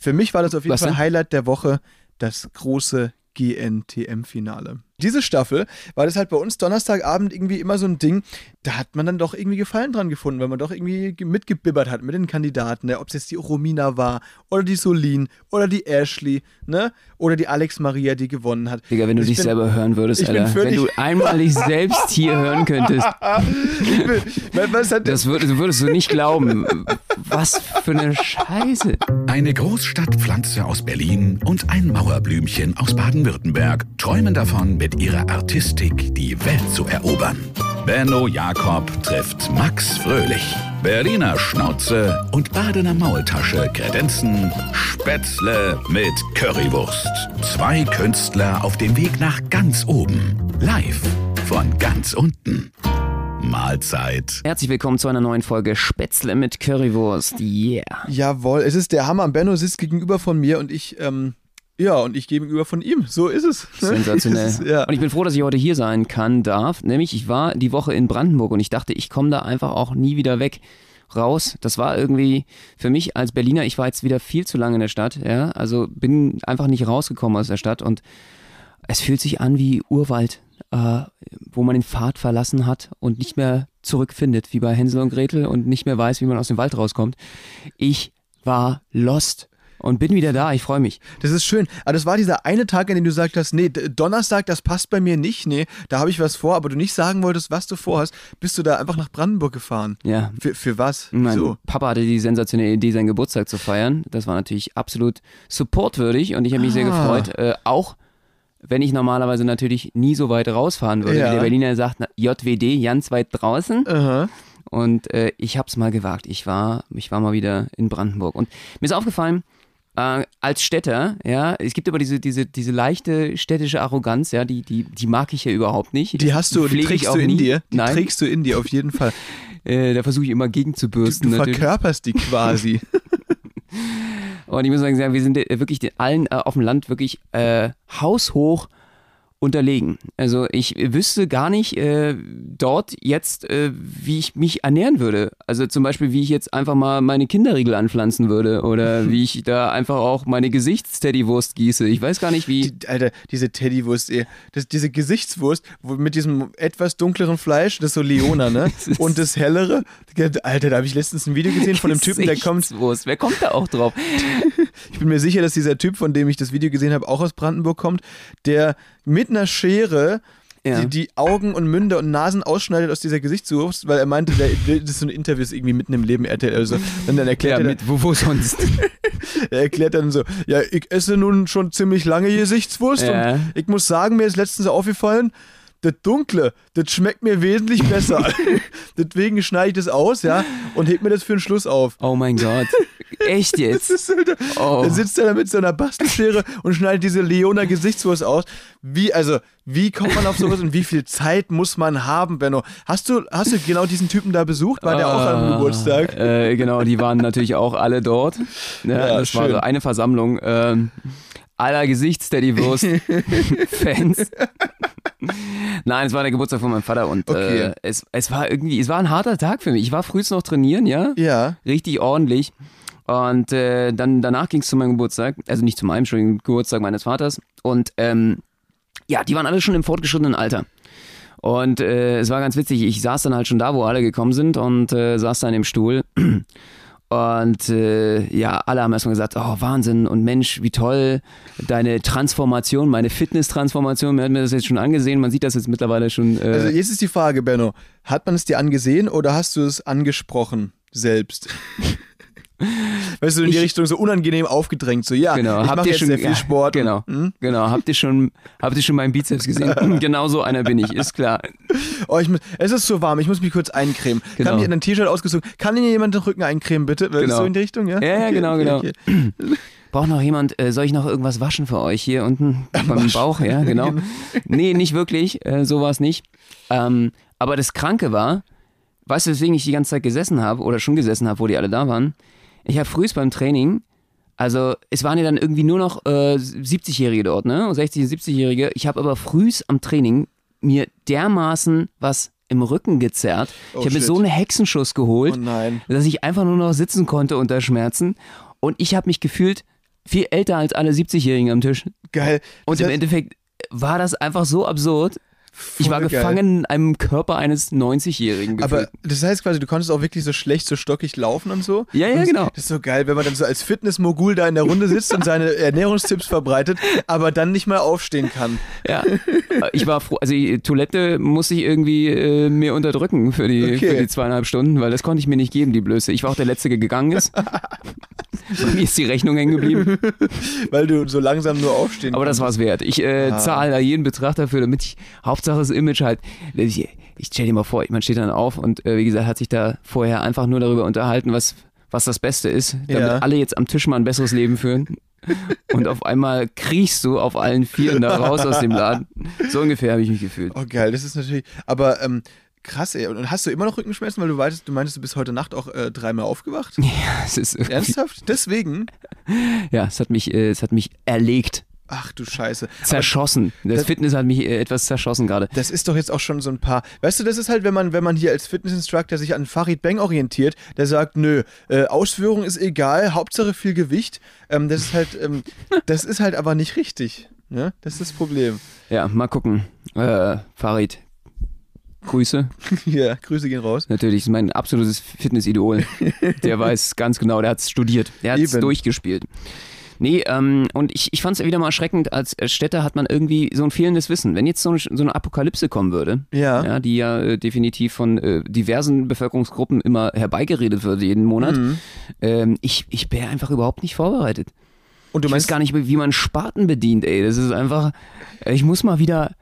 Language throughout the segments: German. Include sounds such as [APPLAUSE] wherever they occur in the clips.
Für mich war das auf jeden Was Fall denn? Highlight der Woche, das große GNTM-Finale. Diese Staffel war das halt bei uns Donnerstagabend irgendwie immer so ein Ding, da hat man dann doch irgendwie Gefallen dran gefunden, weil man doch irgendwie ge- mitgebibbert hat mit den Kandidaten, ne? ob es jetzt die Romina war oder die Solin oder die Ashley, ne? Oder die Alex Maria, die gewonnen hat. Digga, wenn du Ich dich bin- selber hören würdest, Alter. Wenn du einmal dich selbst hier hören könntest, [LAUGHS] Ich bin, was- hat das würdest, würdest du nicht glauben. Was für eine Scheiße. Eine Großstadtpflanze aus Berlin und ein Mauerblümchen aus Baden-Württemberg träumen davon, mit ihrer Artistik die Welt zu erobern. Benno Jakob trifft Max Fröhlich. Berliner Schnauze und Badener Maultasche kredenzen Spätzle mit Currywurst. Zwei Künstler auf dem Weg nach ganz oben. Live von ganz unten. Mahlzeit. Herzlich willkommen zu einer neuen Folge Spätzle mit Currywurst. Yeah. Jawohl, es ist der Hammer. Benno sitzt gegenüber von mir und ich, ähm, ja, und ich gegenüber von ihm. So ist es. Sensationell. Das ist, ja. Und ich bin froh, dass ich heute hier sein kann, darf. Nämlich, ich war die Woche in Brandenburg und ich dachte, ich komme da einfach auch nie wieder weg raus. Das war irgendwie für mich als Berliner, ich war jetzt wieder viel zu lange in der Stadt, ja. Also bin einfach nicht rausgekommen aus der Stadt und es fühlt sich an wie Urwald, äh, wo man den Pfad verlassen hat und nicht mehr zurückfindet, wie bei Hänsel und Gretel und nicht mehr weiß, wie man aus dem Wald rauskommt. Ich war lost und bin wieder da. Ich freue mich. Das ist schön. Aber das war dieser eine Tag, an dem du gesagt hast, nee, Donnerstag, das passt bei mir nicht. Nee, da habe ich was vor, aber du nicht sagen wolltest, was du vorhast, bist du da einfach nach Brandenburg gefahren. Ja, Für, für was? Mein so. Papa hatte die sensationelle Idee, seinen Geburtstag zu feiern. Das war natürlich absolut supportwürdig und ich habe mich sehr Ah. gefreut. Äh, auch wenn ich normalerweise natürlich nie so weit rausfahren würde. Ja. Wie der Berliner sagt, na, JWD, ganz weit draußen. Aha. Und äh, ich habe es mal gewagt. Ich war, ich war mal wieder in Brandenburg. Und mir ist aufgefallen, äh, als Städter, ja, es gibt aber diese, diese, diese leichte städtische Arroganz, ja, die, die, die mag ich ja überhaupt nicht. Die hast du, die ich trägst du in nie. dir. Die Nein, trägst du in dir, auf jeden Fall. [LAUGHS] äh, da versuche ich immer Du, gegenzubürsten. du natürlich. verkörperst die quasi. [LAUGHS] [LAUGHS] Und ich muss sagen, wir sind wirklich allen äh, auf dem Land wirklich äh, haushoch unterlegen. Also ich wüsste gar nicht äh, dort jetzt, äh, wie ich mich ernähren würde. Also zum Beispiel, wie ich jetzt einfach mal meine Kinderriegel anpflanzen würde oder [LAUGHS] wie ich da einfach auch meine Gesichtsteddywurst gieße. Ich weiß gar nicht, wie. Die, Alter, diese Teddywurst. Das, diese Gesichtswurst mit diesem etwas dunkleren Fleisch, das ist so Leona, ne? [LAUGHS] Und das hellere. Alter, da habe ich letztens ein Video gesehen von einem Typen, der kommt. Gesichtswurst. Wer kommt da auch drauf? [LAUGHS] Ich bin mir sicher, dass dieser Typ, von dem ich das Video gesehen habe, auch aus Brandenburg kommt, der mit einer Schere Ja. die, die Augen und Münder und Nasen ausschneidet aus dieser Gesichtswurst, weil er meinte, der, das ist so ein Interview ist irgendwie mitten im Leben RTL. Also, und dann erklärt Ja, er, mit, wo, wo sonst? [LAUGHS] er erklärt dann so, ja, ich esse nun schon ziemlich lange Gesichtswurst Ja. und ich muss sagen, mir ist letztens aufgefallen, das Dunkle, das schmeckt mir wesentlich besser. [LAUGHS] Deswegen schneide ich das aus, ja, und heb mir das für den Schluss auf. Oh mein Gott. Echt jetzt? Das ist, Alter, Oh. Da sitzt er da mit so einer Bastelschere und schneidet diese Leona Gesichtswurst aus. Wie, also, wie kommt man auf sowas und wie viel Zeit muss man haben, Benno? Hast du, hast du genau diesen Typen da besucht? War der auch am Ah, Geburtstag? Äh, genau, die waren natürlich auch alle dort. Ja, Ja, das war schön. so eine Versammlung ähm, aller Gesichts-Steady-Wurst-Fans. [LAUGHS] Nein, es war der Geburtstag von meinem Vater und Okay. äh, es, es war irgendwie, es war ein harter Tag für mich. Ich war frühst noch trainieren, ja, Ja. richtig ordentlich. Und äh, dann danach ging es zu meinem Geburtstag, also nicht zu meinem, Entschuldigung, Geburtstag meines Vaters. Und ähm, ja, die waren alle schon im fortgeschrittenen Alter. Und äh, es war ganz witzig, ich saß dann halt schon da, wo alle gekommen sind und äh, saß dann im Stuhl. [CLEARS THROAT] Und äh, ja, alle haben erstmal gesagt, oh Wahnsinn und Mensch, wie toll, deine Transformation, meine Fitness-Transformation, man hat mir das jetzt schon angesehen, man sieht das jetzt mittlerweile schon. Äh, Also jetzt ist die Frage, Benno, hat man es dir angesehen oder hast du es angesprochen selbst? [LAUGHS] Weißt du, in die Ich- Richtung so unangenehm aufgedrängt, so ja, Genau, ich habt mache ihr jetzt schon sehr viel ja, Sport. Genau, Hm? genau. Habt ihr schon, habt ihr schon meinen Bizeps gesehen? [LAUGHS] genau so einer bin ich, ist klar. Oh, ich muss, es ist so warm, ich muss mich kurz eincremen. Genau. Kann mir ein T-Shirt ausgezogen, kann Ihnen jemand den Rücken eincremen, bitte? Genau. So in die Richtung, ja? Ja, ja, Okay, genau, okay, genau. okay. [CLEARS THROAT] Braucht noch jemand, äh, soll ich noch irgendwas waschen für euch hier unten beim Bauch? Ja, genau. [LAUGHS] Nee, nicht wirklich, äh, so war es nicht. Ähm, aber das Kranke war, weißt du, weswegen ich die ganze Zeit gesessen habe oder schon gesessen habe, wo die alle da waren? Ich habe frühst beim Training, also es waren ja dann irgendwie nur noch äh, 70-Jährige dort, ne? 60, 70-Jährige. Ich habe aber frühst am Training mir dermaßen was im Rücken gezerrt. Oh, ich habe mir so einen Hexenschuss geholt Oh nein. dass ich einfach nur noch sitzen konnte unter Schmerzen. Und ich habe mich gefühlt, viel älter als alle 70-Jährigen am Tisch. Geil. Und Das im Endeffekt war das einfach so absurd. Ich war Voll geil. gefangen in einem Körper eines 90-Jährigen. Aber das heißt quasi, du konntest auch wirklich so schlecht, so stockig laufen und so. Ja, ja, und genau. Das ist so geil, wenn man dann so als Fitnessmogul da in der Runde sitzt und seine [LAUGHS] Ernährungstipps verbreitet, aber dann nicht mal aufstehen kann. Ja, ich war froh. Also die Toilette musste ich irgendwie äh, mir unterdrücken für die, Okay. für die zweieinhalb Stunden, weil das konnte ich mir nicht geben, die Blöße. Ich war auch der Letzte, der gegangen ist. [LAUGHS] Bei mir ist die Rechnung hängen geblieben. Weil du so langsam nur aufstehen Aber das kannst. war's wert. Ich äh, Ah. zahle da jeden Betrag dafür, damit ich, Hauptsache das Image halt, ich, ich stell dir mal vor, man steht dann auf und äh, wie gesagt, hat sich da vorher einfach nur darüber unterhalten, was, was das Beste ist, damit Ja. alle jetzt am Tisch mal ein besseres Leben führen. [LAUGHS] Und auf einmal kriechst du auf allen Vieren da raus aus dem Laden. So ungefähr habe ich mich gefühlt. Oh geil, das ist natürlich, aber ähm, krass ey. Und hast du immer noch Rückenschmerzen, weil du weißt, du meintest, du bist heute Nacht auch äh, dreimal aufgewacht? [LAUGHS] Ja, es ist irgendwie, Ernsthaft? Deswegen? ja, es hat mich, äh, es hat mich erlegt, Ach du Scheiße. Zerschossen. Das, das- Fitness hat mich äh, etwas zerschossen gerade. Das ist doch jetzt auch schon so ein paar. Weißt du, das ist halt, wenn man, wenn man hier als Fitnessinstructor sich an Farid Bang orientiert, der sagt, nö, äh, Ausführung ist egal, Hauptsache viel Gewicht. Ähm, das ist halt, ähm, [LAUGHS] das ist halt aber nicht richtig. Ne? Das ist das Problem. Ja, mal gucken. Äh, Farid, Grüße. [LAUGHS] Ja, Grüße gehen raus. Natürlich, ist mein absolutes Fitnessidol. [LAUGHS] Der weiß ganz genau, der hat es studiert. Der hat es durchgespielt. Nee, ähm, und ich, ich fand es wieder mal erschreckend, als Städter hat man irgendwie so ein fehlendes Wissen. Wenn jetzt so eine, so eine Apokalypse kommen würde, Ja. ja, die ja äh, definitiv von äh, diversen Bevölkerungsgruppen immer herbeigeredet wird jeden Monat, Mhm. ähm, ich, ich wäre einfach überhaupt nicht vorbereitet. Und du ich weiß meinst gar nicht, wie man Spaten bedient, ey. Das ist einfach, äh, ich muss mal wieder,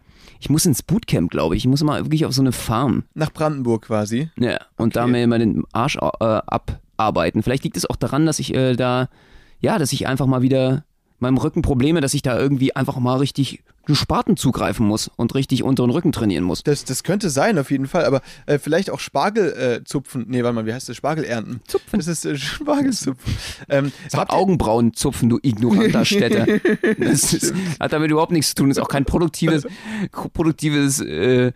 ich muss ins Bootcamp, glaube ich. Ich muss mal wirklich auf so eine Farm. nach Brandenburg quasi. Ja, und da Okay. mir mal den Arsch äh, abarbeiten. Vielleicht liegt es auch daran, dass ich äh, da, ja, dass ich einfach mal wieder meinem Rücken Probleme, dass ich da irgendwie einfach mal richtig einen Spaten zugreifen muss und richtig unteren Rücken trainieren muss. Das, das könnte sein, auf jeden Fall, aber äh, vielleicht auch Spargel äh, zupfen. Nee, warte mal, wie heißt das? Spargel ernten. Zupfen. Das ist äh, Spargelzupfen. Ähm, Das Augenbrauen zupfen, du ignoranter Städter. [LAUGHS] Das ist, hat damit überhaupt nichts zu tun. Ist auch kein produktives, produktives, äh,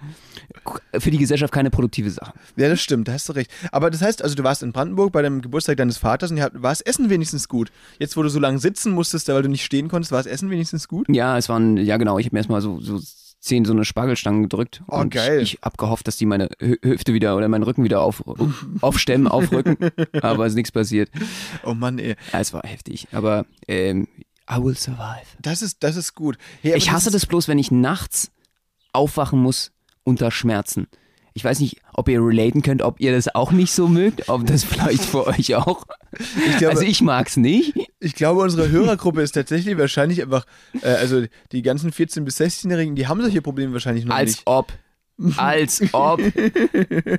für die Gesellschaft keine produktive Sache. Ja, das stimmt, da hast du recht. Aber das heißt, also du warst in Brandenburg bei dem Geburtstag deines Vaters und ihr habt, war das Essen wenigstens gut? Jetzt, wo du so lange sitzen musstest, weil du nicht stehen konntest, war das Essen wenigstens gut? Ja, es waren, ja genau, ich habe mir erstmal so, so zehn so eine Spargelstangen gedrückt. Oh, und geil. Ich, ich hab gehofft, dass die meine Hü- Hüfte wieder oder meinen Rücken wieder auf, [LAUGHS] aufstemmen, aufrücken. Aber es ist nichts passiert. Oh Mann, ey. Ja, es war heftig. Aber ähm, I will survive. Das ist, das ist gut. Hey, Ich hasse das bloß, wenn ich nachts aufwachen muss unter Schmerzen. Ich weiß nicht, ob ihr relaten könnt, ob ihr das auch nicht so mögt, ob [LAUGHS] das vielleicht für euch auch. Ich glaube, also ich mag's nicht. ich glaube, unsere Hörergruppe ist tatsächlich wahrscheinlich einfach, äh, also die ganzen 14- bis 16-Jährigen, die haben solche Probleme wahrscheinlich noch Als nicht. ob. Als ob.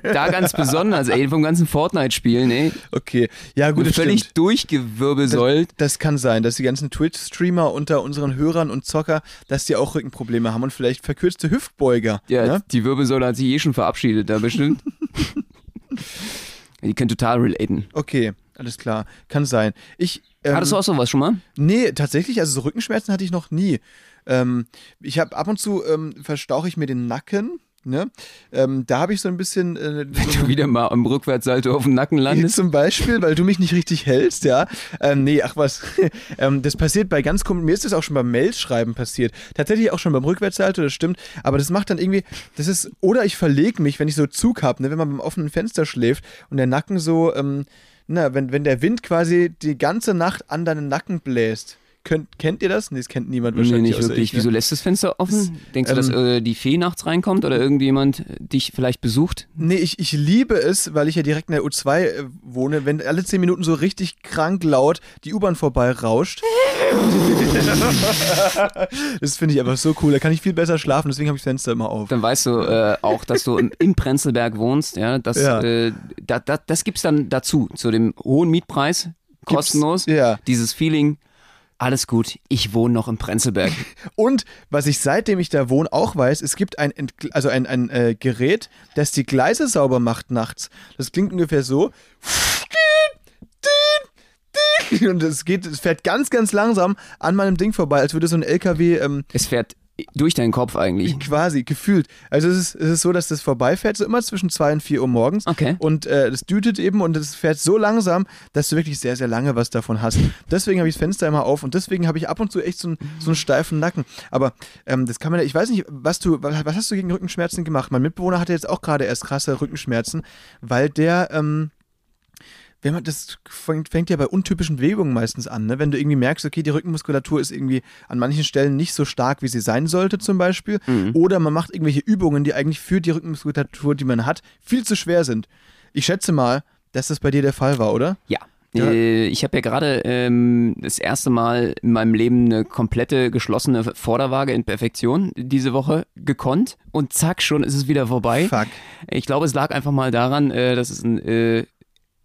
Da ganz besonders, ey, vom ganzen Fortnite-Spielen, ey. Okay, ja gut, das völlig stimmt. durchgewirbelsäult. Das kann sein, dass die ganzen Twitch-Streamer unter unseren Hörern und Zocker, dass die auch Rückenprobleme haben und vielleicht verkürzte Hüftbeuger. Ja, ne? die Wirbelsäule hat sich eh schon verabschiedet, da bestimmt. [LAUGHS] die können total relaten. Okay, alles klar. Kann sein. Ich. Ähm, Hattest du auch sowas schon mal? Nee, tatsächlich, also so Rückenschmerzen hatte ich noch nie. Ähm, ich habe ab und zu ähm, verstauche ich mir den Nacken. Ne? Ähm, da habe ich so ein bisschen. Äh, Wenn du wieder mal im Rückwärtssalto auf dem Nacken landest. Zum Beispiel, weil du mich nicht richtig hältst, ja. Ähm, nee, ach was. [LAUGHS] ähm, das passiert bei ganz komischen. Mir ist das auch schon beim Mailschreiben passiert. Tatsächlich auch schon beim Rückwärtssalto, das stimmt. Aber das macht dann irgendwie. Das ist. Oder ich verlege mich, wenn ich so Zug habe, ne, wenn man beim offenen Fenster schläft und der Nacken so. Ähm, na, wenn, wenn der Wind quasi die ganze Nacht an deinen Nacken bläst. Könnt, kennt ihr das? Nee, das kennt niemand Nee, wahrscheinlich. nicht außer wirklich. Ich, ne? Wieso lässt das Fenster offen? Denkst du, dass ähm, äh, die Fee nachts reinkommt oder irgendjemand dich vielleicht besucht? Nee, ich, ich liebe es, weil ich ja direkt in der U2 äh, wohne, wenn alle 10 Minuten so richtig krank laut die U-Bahn vorbei rauscht. [LAUGHS] das finde ich einfach so cool. Da kann ich viel besser schlafen, deswegen habe ich das Fenster immer auf. Dann weißt du äh, auch, dass du im, in Prenzlberg wohnst. Ja, das, Ja. Äh, da, da, das gibt's dann dazu, zu dem hohen Mietpreis, kostenlos. ja. Dieses Feeling, alles gut, ich wohne noch in Prenzlberg. [LAUGHS] Und was ich seitdem ich da wohne auch weiß, es gibt ein, Entgl- also ein, ein äh, Gerät, das die Gleise sauber macht nachts. Das klingt ungefähr so. [LAUGHS] Und es geht, es fährt ganz, ganz langsam an meinem Ding vorbei, als würde so ein LKW ähm, es fährt Durch deinen Kopf eigentlich. [LAUGHS] Quasi, gefühlt. Also es ist, es ist so, dass das vorbeifährt, so immer zwischen 2 und 4 Uhr morgens. Okay. Und äh, das dütet eben und es fährt so langsam, dass du wirklich sehr, sehr lange was davon hast. Deswegen habe ich das Fenster immer auf und deswegen habe ich ab und zu echt so einen, so einen steifen Nacken. Aber ähm, das kann man ja, ich weiß nicht, was du, was, was hast du gegen Rückenschmerzen gemacht? Mein Mitbewohner hatte jetzt auch gerade erst krasse Rückenschmerzen, weil der, ähm, wenn man das fängt, fängt ja bei untypischen Bewegungen meistens an, ne? Wenn du irgendwie merkst, okay, die Rückenmuskulatur ist irgendwie an manchen Stellen nicht so stark, wie sie sein sollte, zum Beispiel. Oder man macht irgendwelche Übungen, die eigentlich für die Rückenmuskulatur, die man hat, viel zu schwer sind. Ich schätze mal, dass das bei dir der Fall war, oder? Ja. Ja. Äh, Ich habe ja gerade ähm, das erste Mal in meinem Leben eine komplette geschlossene Vorderwaage in Perfektion diese Woche gekonnt und zack, schon ist es wieder vorbei. Fuck. Ich glaube, es lag einfach mal daran, äh, dass es ein äh,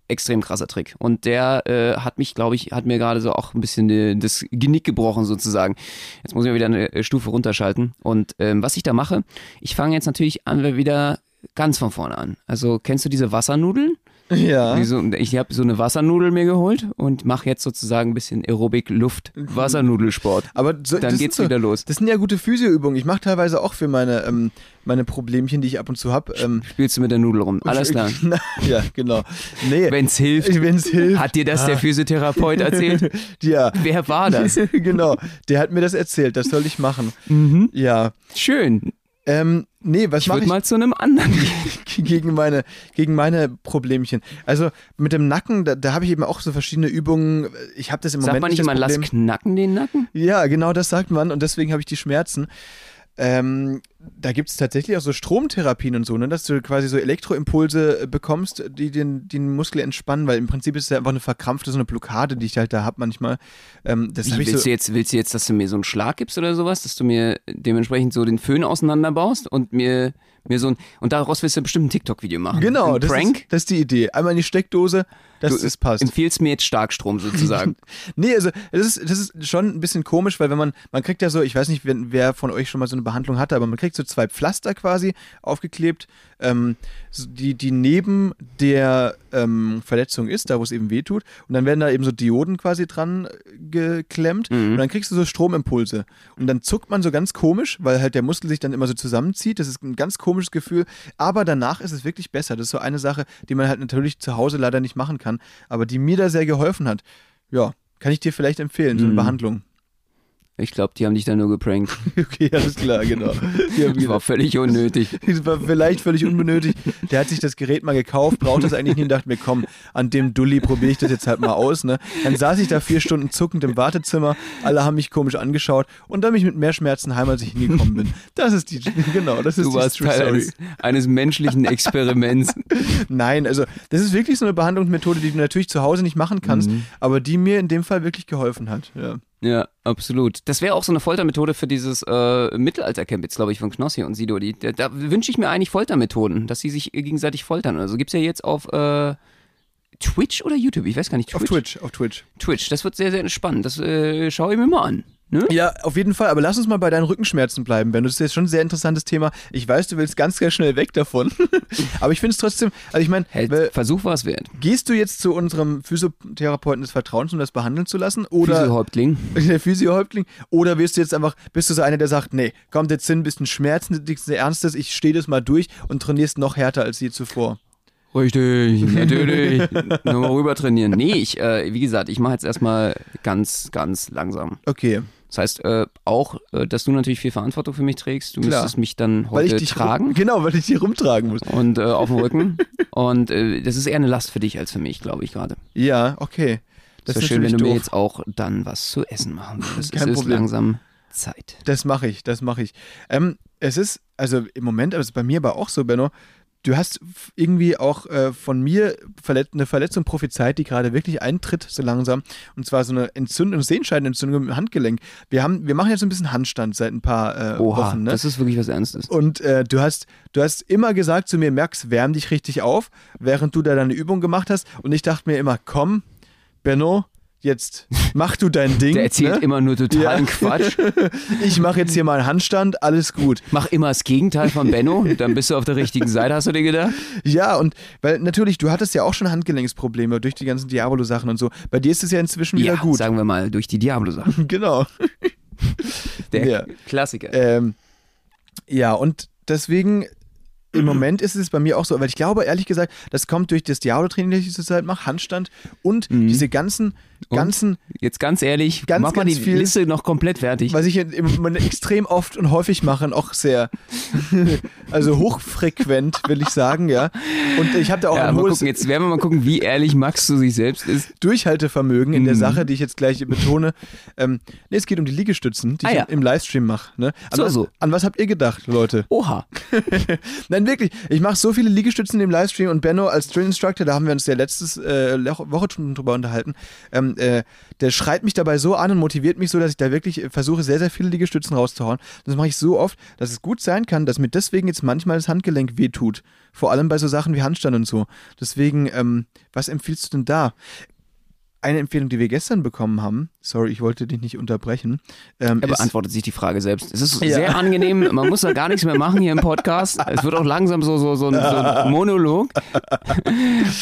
extrem krasser Trick. Und der äh, hat mich, glaube ich, hat mir gerade so auch ein bisschen äh, das Genick gebrochen sozusagen. Jetzt muss ich mal wieder eine äh, Stufe runterschalten. Und ähm, was ich da mache, ich fange jetzt natürlich an, wieder ganz von vorne an. Also kennst du diese Wassernudeln? Ja. So, ich habe so eine Wassernudel mir geholt und mache jetzt sozusagen ein bisschen Aerobic Luft Wassernudelsport. Aber so, Dann geht's so, wieder los. Das sind ja gute Physioübungen. Ich mache teilweise auch für meine, ähm, meine Problemchen, die ich ab und zu habe. Ähm, Spielst du mit der Nudel rum? Alles klar. [LAUGHS] ja, genau. Nee, Wenn's hilft. [LAUGHS] wenn es hilft. Hat dir das der Physiotherapeut erzählt? [LAUGHS] ja. Wer war das? genau, der hat mir das erzählt, das soll ich machen. Ja. Schön. Ähm, nee, was Ich mache würde ich mal zu einem anderen [LAUGHS] gegen meine, gegen meine Problemchen? Also mit dem Nacken, da, da habe ich eben auch so verschiedene Übungen. Ich habe das im Sagt Moment man nicht immer, lass knacken den Nacken? Ja, genau das sagt man und deswegen habe ich die Schmerzen. Ähm, da gibt es tatsächlich auch so Stromtherapien und so, ne, dass du quasi so Elektroimpulse äh, bekommst, die den, den Muskel entspannen, weil im Prinzip ist es ja einfach eine verkrampfte, so eine Blockade, die ich halt da habe manchmal. Ähm, das Wie, habe ich willst, so, du jetzt, willst du jetzt, dass du mir so einen Schlag gibst oder sowas? Dass du mir dementsprechend so den Föhn auseinanderbaust und mir, mir so ein. Und daraus willst du bestimmt ein TikTok-Video machen. Genau, Ein das Prank? ist, das ist die Idee. Einmal in die Steckdose, dass Du es passt. empfiehlst mir jetzt Starkstrom sozusagen. [LAUGHS] Nee, also das ist, das ist schon ein bisschen komisch, weil wenn man, man kriegt ja so, ich weiß nicht, wer, wer von euch schon mal so eine Behandlung hatte, aber man kriegt so zwei Pflaster quasi aufgeklebt, ähm, die, die neben der ähm, Verletzung ist, da wo es eben weh tut. Und dann werden da eben so Dioden quasi dran äh, geklemmt und dann kriegst du so Stromimpulse. Und dann zuckt man so ganz komisch, weil halt der Muskel sich dann immer so zusammenzieht. Das ist ein ganz komisches Gefühl. Aber danach ist es wirklich besser. Das ist so eine Sache, die man halt natürlich zu Hause leider nicht machen kann, aber die mir da sehr geholfen hat. Ja, kann ich dir vielleicht empfehlen, so eine Behandlung. Ich glaube, die haben dich da nur geprankt. [LAUGHS] Okay, alles klar, genau. Das war völlig unnötig. [LAUGHS] das war vielleicht völlig unbenötigt. Der hat sich das Gerät mal gekauft, braucht das eigentlich nicht und dachte mir, komm, an dem Dulli probiere ich das jetzt halt mal aus. Ne? Dann saß ich da vier Stunden zuckend im Wartezimmer, alle haben mich komisch angeschaut und dann bin ich mit mehr Schmerzen heim, als ich hingekommen bin. Das ist die, genau, das ist Du die warst True Teil eines, eines menschlichen [LAUGHS] Experiments. Nein, also das ist wirklich so eine Behandlungsmethode, die du natürlich zu Hause nicht machen kannst, Mhm. aber die mir in dem Fall wirklich geholfen hat. Ja. Ja, absolut. Das wäre auch so eine Foltermethode für dieses äh, Mittelaltercamp jetzt, glaube ich, von Knossi und Sido. Die, da da wünsche ich mir eigentlich Foltermethoden, dass sie sich gegenseitig foltern. Also gibt's ja jetzt auf äh, Twitch oder YouTube? Ich weiß gar nicht. Auf Twitch, auf Twitch. Twitch, das wird sehr, sehr spannend. Das äh, schaue ich mir mal an. Ne? Ja, auf jeden Fall. Aber lass uns mal bei deinen Rückenschmerzen bleiben, Ben. Das ist jetzt schon ein sehr interessantes Thema. Ich weiß, du willst ganz, ganz schnell weg davon. [LAUGHS] aber ich finde es trotzdem, also ich meine, weil- Versuch war es wert. gehst du jetzt zu unserem Physiotherapeuten des Vertrauens, um das behandeln zu lassen? Oder Physiohäuptling. [LAUGHS] der Physiohäuptling? Oder wirst du jetzt einfach, bist du so einer, der sagt, nee, kommt jetzt hin, bist ein Schmerzen, nichts Ernstes, ich stehe das mal durch und trainierst noch härter als je zuvor. Richtig, [LAUGHS] natürlich. Nur mal rüber trainieren. Nee, ich, äh, wie gesagt, ich mache jetzt erstmal ganz, ganz langsam. Okay. Das heißt äh, auch, äh, dass du natürlich viel Verantwortung für mich trägst. Du Klar. müsstest mich dann Weil ich heute dich tragen [LAUGHS] Genau, weil ich dich rumtragen muss. und äh, auf dem Rücken. [LAUGHS] und äh, das ist eher eine Last für dich als für mich, glaube ich gerade. Ja, okay. Das wäre ist schön, wenn du mir doof. jetzt auch dann was zu essen machen würdest. Kein es ist Problem. langsam Zeit. Das mache ich, das mache ich. Ähm, es ist, also im Moment, aber es ist bei mir aber auch so, Benno, du hast irgendwie auch äh, von mir verlet eine Verletzung prophezeit, die gerade wirklich eintritt, so langsam. Und zwar so eine Entzündung, Sehenscheidenentzündung im Handgelenk. Wir, haben, wir machen jetzt so ein bisschen Handstand seit ein paar äh, Oha, Wochen. Ne? das ist wirklich was Ernstes. Und äh, du, hast, du hast immer gesagt zu mir, Max, wärm dich richtig auf, während du da deine Übung gemacht hast. Und ich dachte mir immer, komm, Benno, jetzt mach du dein Ding. Der erzählt ne? immer nur totalen Ja. Quatsch. [LAUGHS] Ich mache jetzt hier mal einen Handstand, alles gut. Mach immer das Gegenteil von Benno, [LAUGHS] dann bist du auf der richtigen Seite, hast du dir gedacht? Ja, und weil natürlich, du hattest ja auch schon Handgelenksprobleme durch die ganzen Diabolo-Sachen und so. Bei dir ist es ja inzwischen wieder ja, gut. sagen wir mal, durch die Diablo-Sachen. [LAUGHS] Genau. Der Ja. Klassiker. Ähm, ja, und deswegen im Moment ist es bei mir auch so, weil ich glaube, ehrlich gesagt, das kommt durch das Diablo-Training, das ich zurzeit mache, Handstand und Mhm. diese ganzen? Ganzen, Jetzt ganz ehrlich, Ganz, mach mal ganz die viel- Liste noch komplett fertig. was ich im Moment extrem oft und häufig mache und auch sehr, [LAUGHS] also hochfrequent, will ich sagen, ja. Und ich habe da auch Ja, ein mal hohes gucken, jetzt werden wir mal gucken, wie ehrlich Max zu sich selbst ist. Durchhaltevermögen in der Mhm. Sache, die ich jetzt gleich betone. Ähm, nee, es geht um die Liegestützen, die Ah, ich ja. im Livestream mache. Ne? An, So, was, so. an was habt ihr gedacht, Leute? Oha. [LAUGHS] Nein, wirklich. Ich mache so viele Liegestützen im Livestream und Benno als Drill Instructor, da haben wir uns ja letztes äh, Woche schon drüber unterhalten, ähm, äh, der schreit mich dabei so an und motiviert mich so, dass ich da wirklich äh, versuche, sehr, sehr viele Liegestützen rauszuhauen. Das mache ich so oft, dass es gut sein kann, dass mir deswegen jetzt manchmal das Handgelenk wehtut. Vor allem bei so Sachen wie Handstand und so. Deswegen, ähm, was empfiehlst du denn da? Eine Empfehlung, die wir gestern bekommen haben, sorry, ich wollte dich nicht unterbrechen, ähm, Er beantwortet sich die Frage selbst. Es ist Ja. sehr angenehm. Man muss da gar nichts mehr machen hier im Podcast. Es wird auch langsam so, so, so, ein, so ein Monolog.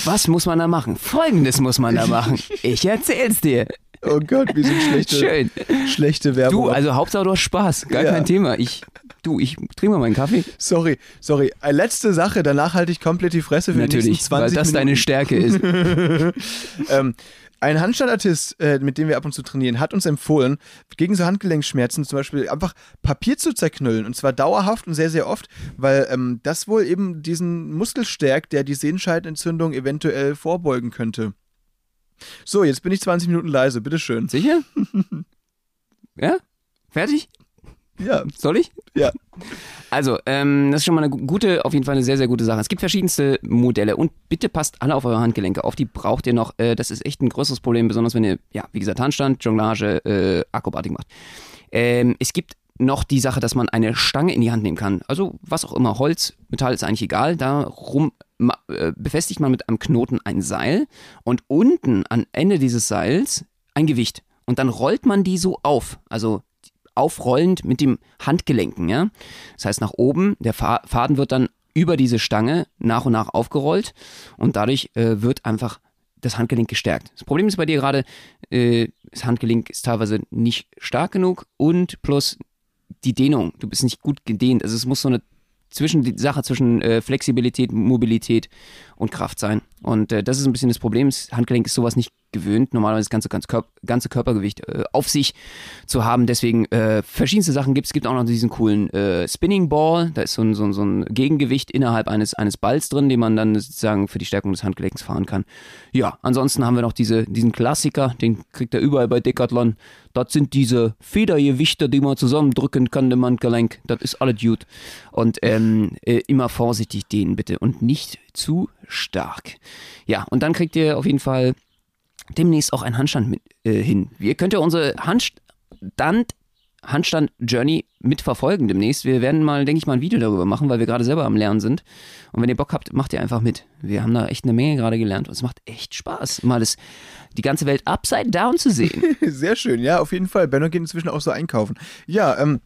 Was muss man da machen? Folgendes muss man da machen. Ich erzähl's dir. oh Gott, wie sind schlechte, Schön. schlechte Werbung. Du, also Hauptsache du hast Spaß. Gar Ja. kein Thema. Ich, du, ich trinke mal meinen Kaffee. Sorry, sorry. Äh, Letzte Sache, danach halte ich komplett die Fresse für die Natürlich, nächsten 20 weil das Minuten. deine Stärke ist. [LAUGHS] ähm, ein Handstandartist, äh, mit dem wir ab und zu trainieren, hat uns empfohlen, gegen so Handgelenkschmerzen zum Beispiel einfach Papier zu zerknüllen. Und zwar dauerhaft und sehr, sehr oft, weil ähm, das wohl eben diesen Muskel stärkt, der die Sehenscheidenentzündung eventuell vorbeugen könnte. So, jetzt bin ich 20 Minuten leise, bitteschön. Sicher? [LAUGHS] Ja? Fertig? Ja, Soll ich? ja. [LAUGHS] Also, ähm, das ist schon mal eine gu- gute, auf jeden Fall eine sehr, sehr gute Sache. Es gibt verschiedenste Modelle und bitte passt alle auf eure Handgelenke auf. Die braucht ihr noch. Äh, das ist echt ein größeres Problem, besonders wenn ihr, ja, wie gesagt, Handstand, Jonglage, äh, Akrobatik macht. Ähm, es gibt noch die Sache, dass man eine Stange in die Hand nehmen kann. Also, was auch immer, Holz, Metall ist eigentlich egal. Darum äh, befestigt man mit einem Knoten ein Seil und unten am Ende dieses Seils ein Gewicht. Und dann rollt man die so auf. Also aufrollend mit dem Handgelenken, ja. Das heißt nach oben, der Fa Faden wird dann über diese Stange nach und nach aufgerollt und dadurch äh, wird einfach das Handgelenk gestärkt. Das Problem ist bei dir gerade, äh, das Handgelenk ist teilweise nicht stark genug und plus die Dehnung. Du bist nicht gut gedehnt. Also es muss so eine zwischen Sache zwischen äh, Flexibilität, Mobilität und Kraft sein. Und äh, das ist ein bisschen das Problem. Das Handgelenk ist sowas nicht gewöhnt, normalerweise das ganze, ganze, Körp ganze Körpergewicht äh, auf sich zu haben. Deswegen äh, verschiedenste Sachen gibt es. gibt auch noch diesen coolen äh, Spinning Ball. Da ist so ein, so, ein, so ein Gegengewicht innerhalb eines, eines Balls drin, den man dann sozusagen für die Stärkung des Handgelenks fahren kann. Ja, ansonsten haben wir noch diese, diesen Klassiker, den kriegt er überall bei Decathlon. Das sind diese Federgewichte, die man zusammendrücken kann im Handgelenk. Das ist alle Dude. Und ähm, äh, immer vorsichtig dehnen bitte und nicht zu stark. Ja, und dann kriegt ihr auf jeden Fall demnächst auch einen Handstand mit, äh, hin. Ihr könnt ja unsere Handstand, Handstand Journey mitverfolgen demnächst. Wir werden mal, denke ich mal, ein Video darüber machen, weil wir gerade selber am Lernen sind. Und wenn ihr Bock habt, macht ihr einfach mit. Wir haben da echt eine Menge gerade gelernt und es macht echt Spaß, mal das, die ganze Welt upside down zu sehen. [LAUGHS] Sehr schön, ja, auf jeden Fall. Benno geht inzwischen auch so einkaufen. Ja, ähm,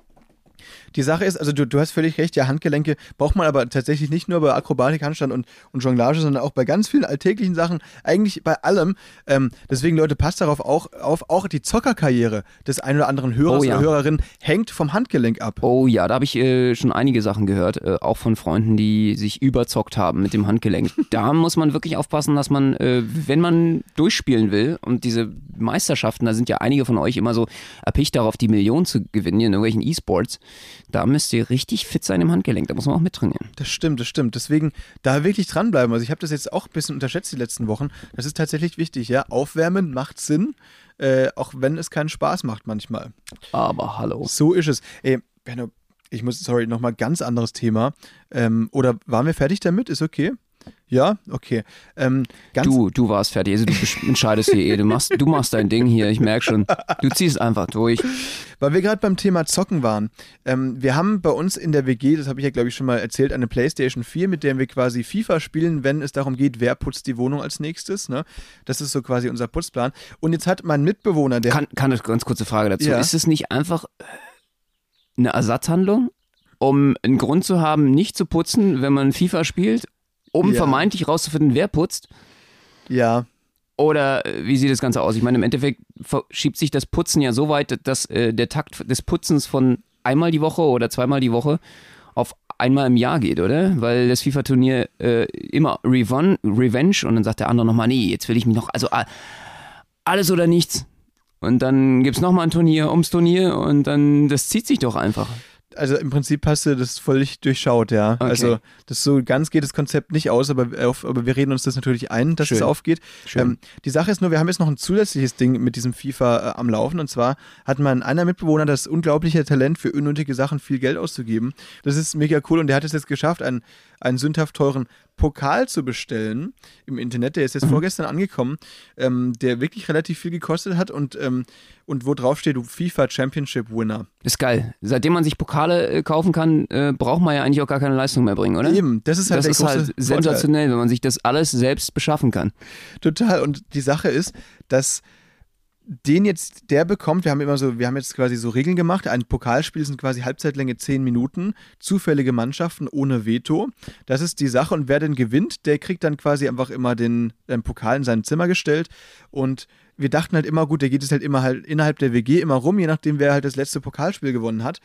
die Sache ist, also du, du hast völlig recht, ja, Handgelenke braucht man aber tatsächlich nicht nur bei Akrobatik, Handstand und, und Jonglage, sondern auch bei ganz vielen alltäglichen Sachen, eigentlich bei allem. Ähm, deswegen, Leute, passt darauf auch auf, auch die Zockerkarriere des einen oder anderen Hörers Oh ja. oder Hörerin hängt vom Handgelenk ab. Oh ja, da habe ich äh, schon einige Sachen gehört, äh, auch von Freunden, die sich überzockt haben mit dem Handgelenk. [LAUGHS] da muss man wirklich aufpassen, dass man, äh, wenn man durchspielen will und diese Meisterschaften, da sind ja einige von euch immer so erpicht darauf, die Millionen zu gewinnen in irgendwelchen E-Sports, da müsst ihr richtig fit sein im Handgelenk, da muss man auch mittrainieren. Das stimmt, das stimmt. Deswegen da wirklich dranbleiben. Also ich habe das jetzt auch ein bisschen unterschätzt die letzten Wochen. Das ist tatsächlich wichtig, ja. Aufwärmen macht Sinn, äh, auch wenn es keinen Spaß macht manchmal. Aber hallo. So ist es. Ey, Benno, ich muss, sorry, nochmal ganz anderes Thema. Ähm, oder waren wir fertig damit? Ist okay? Ja, okay. Ähm, Du, du warst fertig, also du [LAUGHS] entscheidest hier eh, du machst, du machst dein Ding hier, ich merke schon. Du ziehst einfach durch. Weil wir gerade beim Thema Zocken waren. Ähm, wir haben bei uns in der WG, das habe ich ja glaube ich schon mal erzählt, eine PlayStation 4, mit der wir quasi FIFA spielen, wenn es darum geht, wer putzt die Wohnung als nächstes. Ne? Das ist so quasi unser Putzplan. Und jetzt hat mein Mitbewohner, der. Kann, kann eine ganz kurze Frage dazu. Ja. Ist es nicht einfach äh, eine Ersatzhandlung, um einen Grund zu haben, nicht zu putzen, wenn man FIFA spielt, um Ja. vermeintlich rauszufinden, wer putzt? ja, Oder äh, wie sieht das Ganze aus? Ich meine, im Endeffekt verschiebt sich das Putzen ja so weit, dass äh, der Takt des Putzens von einmal die Woche oder zweimal die Woche auf einmal im Jahr geht, oder? Weil das FIFA-Turnier äh, immer Revenge und dann sagt der andere nochmal, nee, jetzt will ich mich noch, also alles oder nichts. Und dann gibt es nochmal ein Turnier ums Turnier und dann, das zieht sich doch einfach also im Prinzip hast du das völlig durchschaut, ja. Okay. Also das so ganz geht das Konzept nicht aus, aber, aber wir reden uns das natürlich ein, dass Schön. es aufgeht. Ähm, die Sache ist nur, wir haben jetzt noch ein zusätzliches Ding mit diesem FIFA äh, am Laufen und zwar hat mein einer Mitbewohner das unglaubliche Talent für unnötige Sachen viel Geld auszugeben. Das ist mega cool und der hat es jetzt geschafft, einen, einen sündhaft teuren Pokal zu bestellen im Internet. Der ist jetzt mhm. vorgestern angekommen, ähm, der wirklich relativ viel gekostet hat und, ähm, und wo drauf steht, FIFA Championship Winner. ist geil. Seitdem man sich Pokale äh, kaufen kann, äh, braucht man ja eigentlich auch gar keine Leistung mehr bringen, oder? Eben, das ist halt, das ist halt sensationell, wenn man sich das alles selbst beschaffen kann. Total. Und die Sache ist, dass den jetzt der bekommt, wir haben immer so, wir haben jetzt quasi so Regeln gemacht. Ein Pokalspiel sind quasi Halbzeitlänge 10 Minuten, zufällige Mannschaften ohne Veto. Das ist die Sache. Und wer denn gewinnt, der kriegt dann quasi einfach immer den, den Pokal in sein Zimmer gestellt. Und wir dachten halt immer, gut, der geht es halt immer halt innerhalb der WG immer rum, je nachdem, wer halt das letzte Pokalspiel gewonnen hat.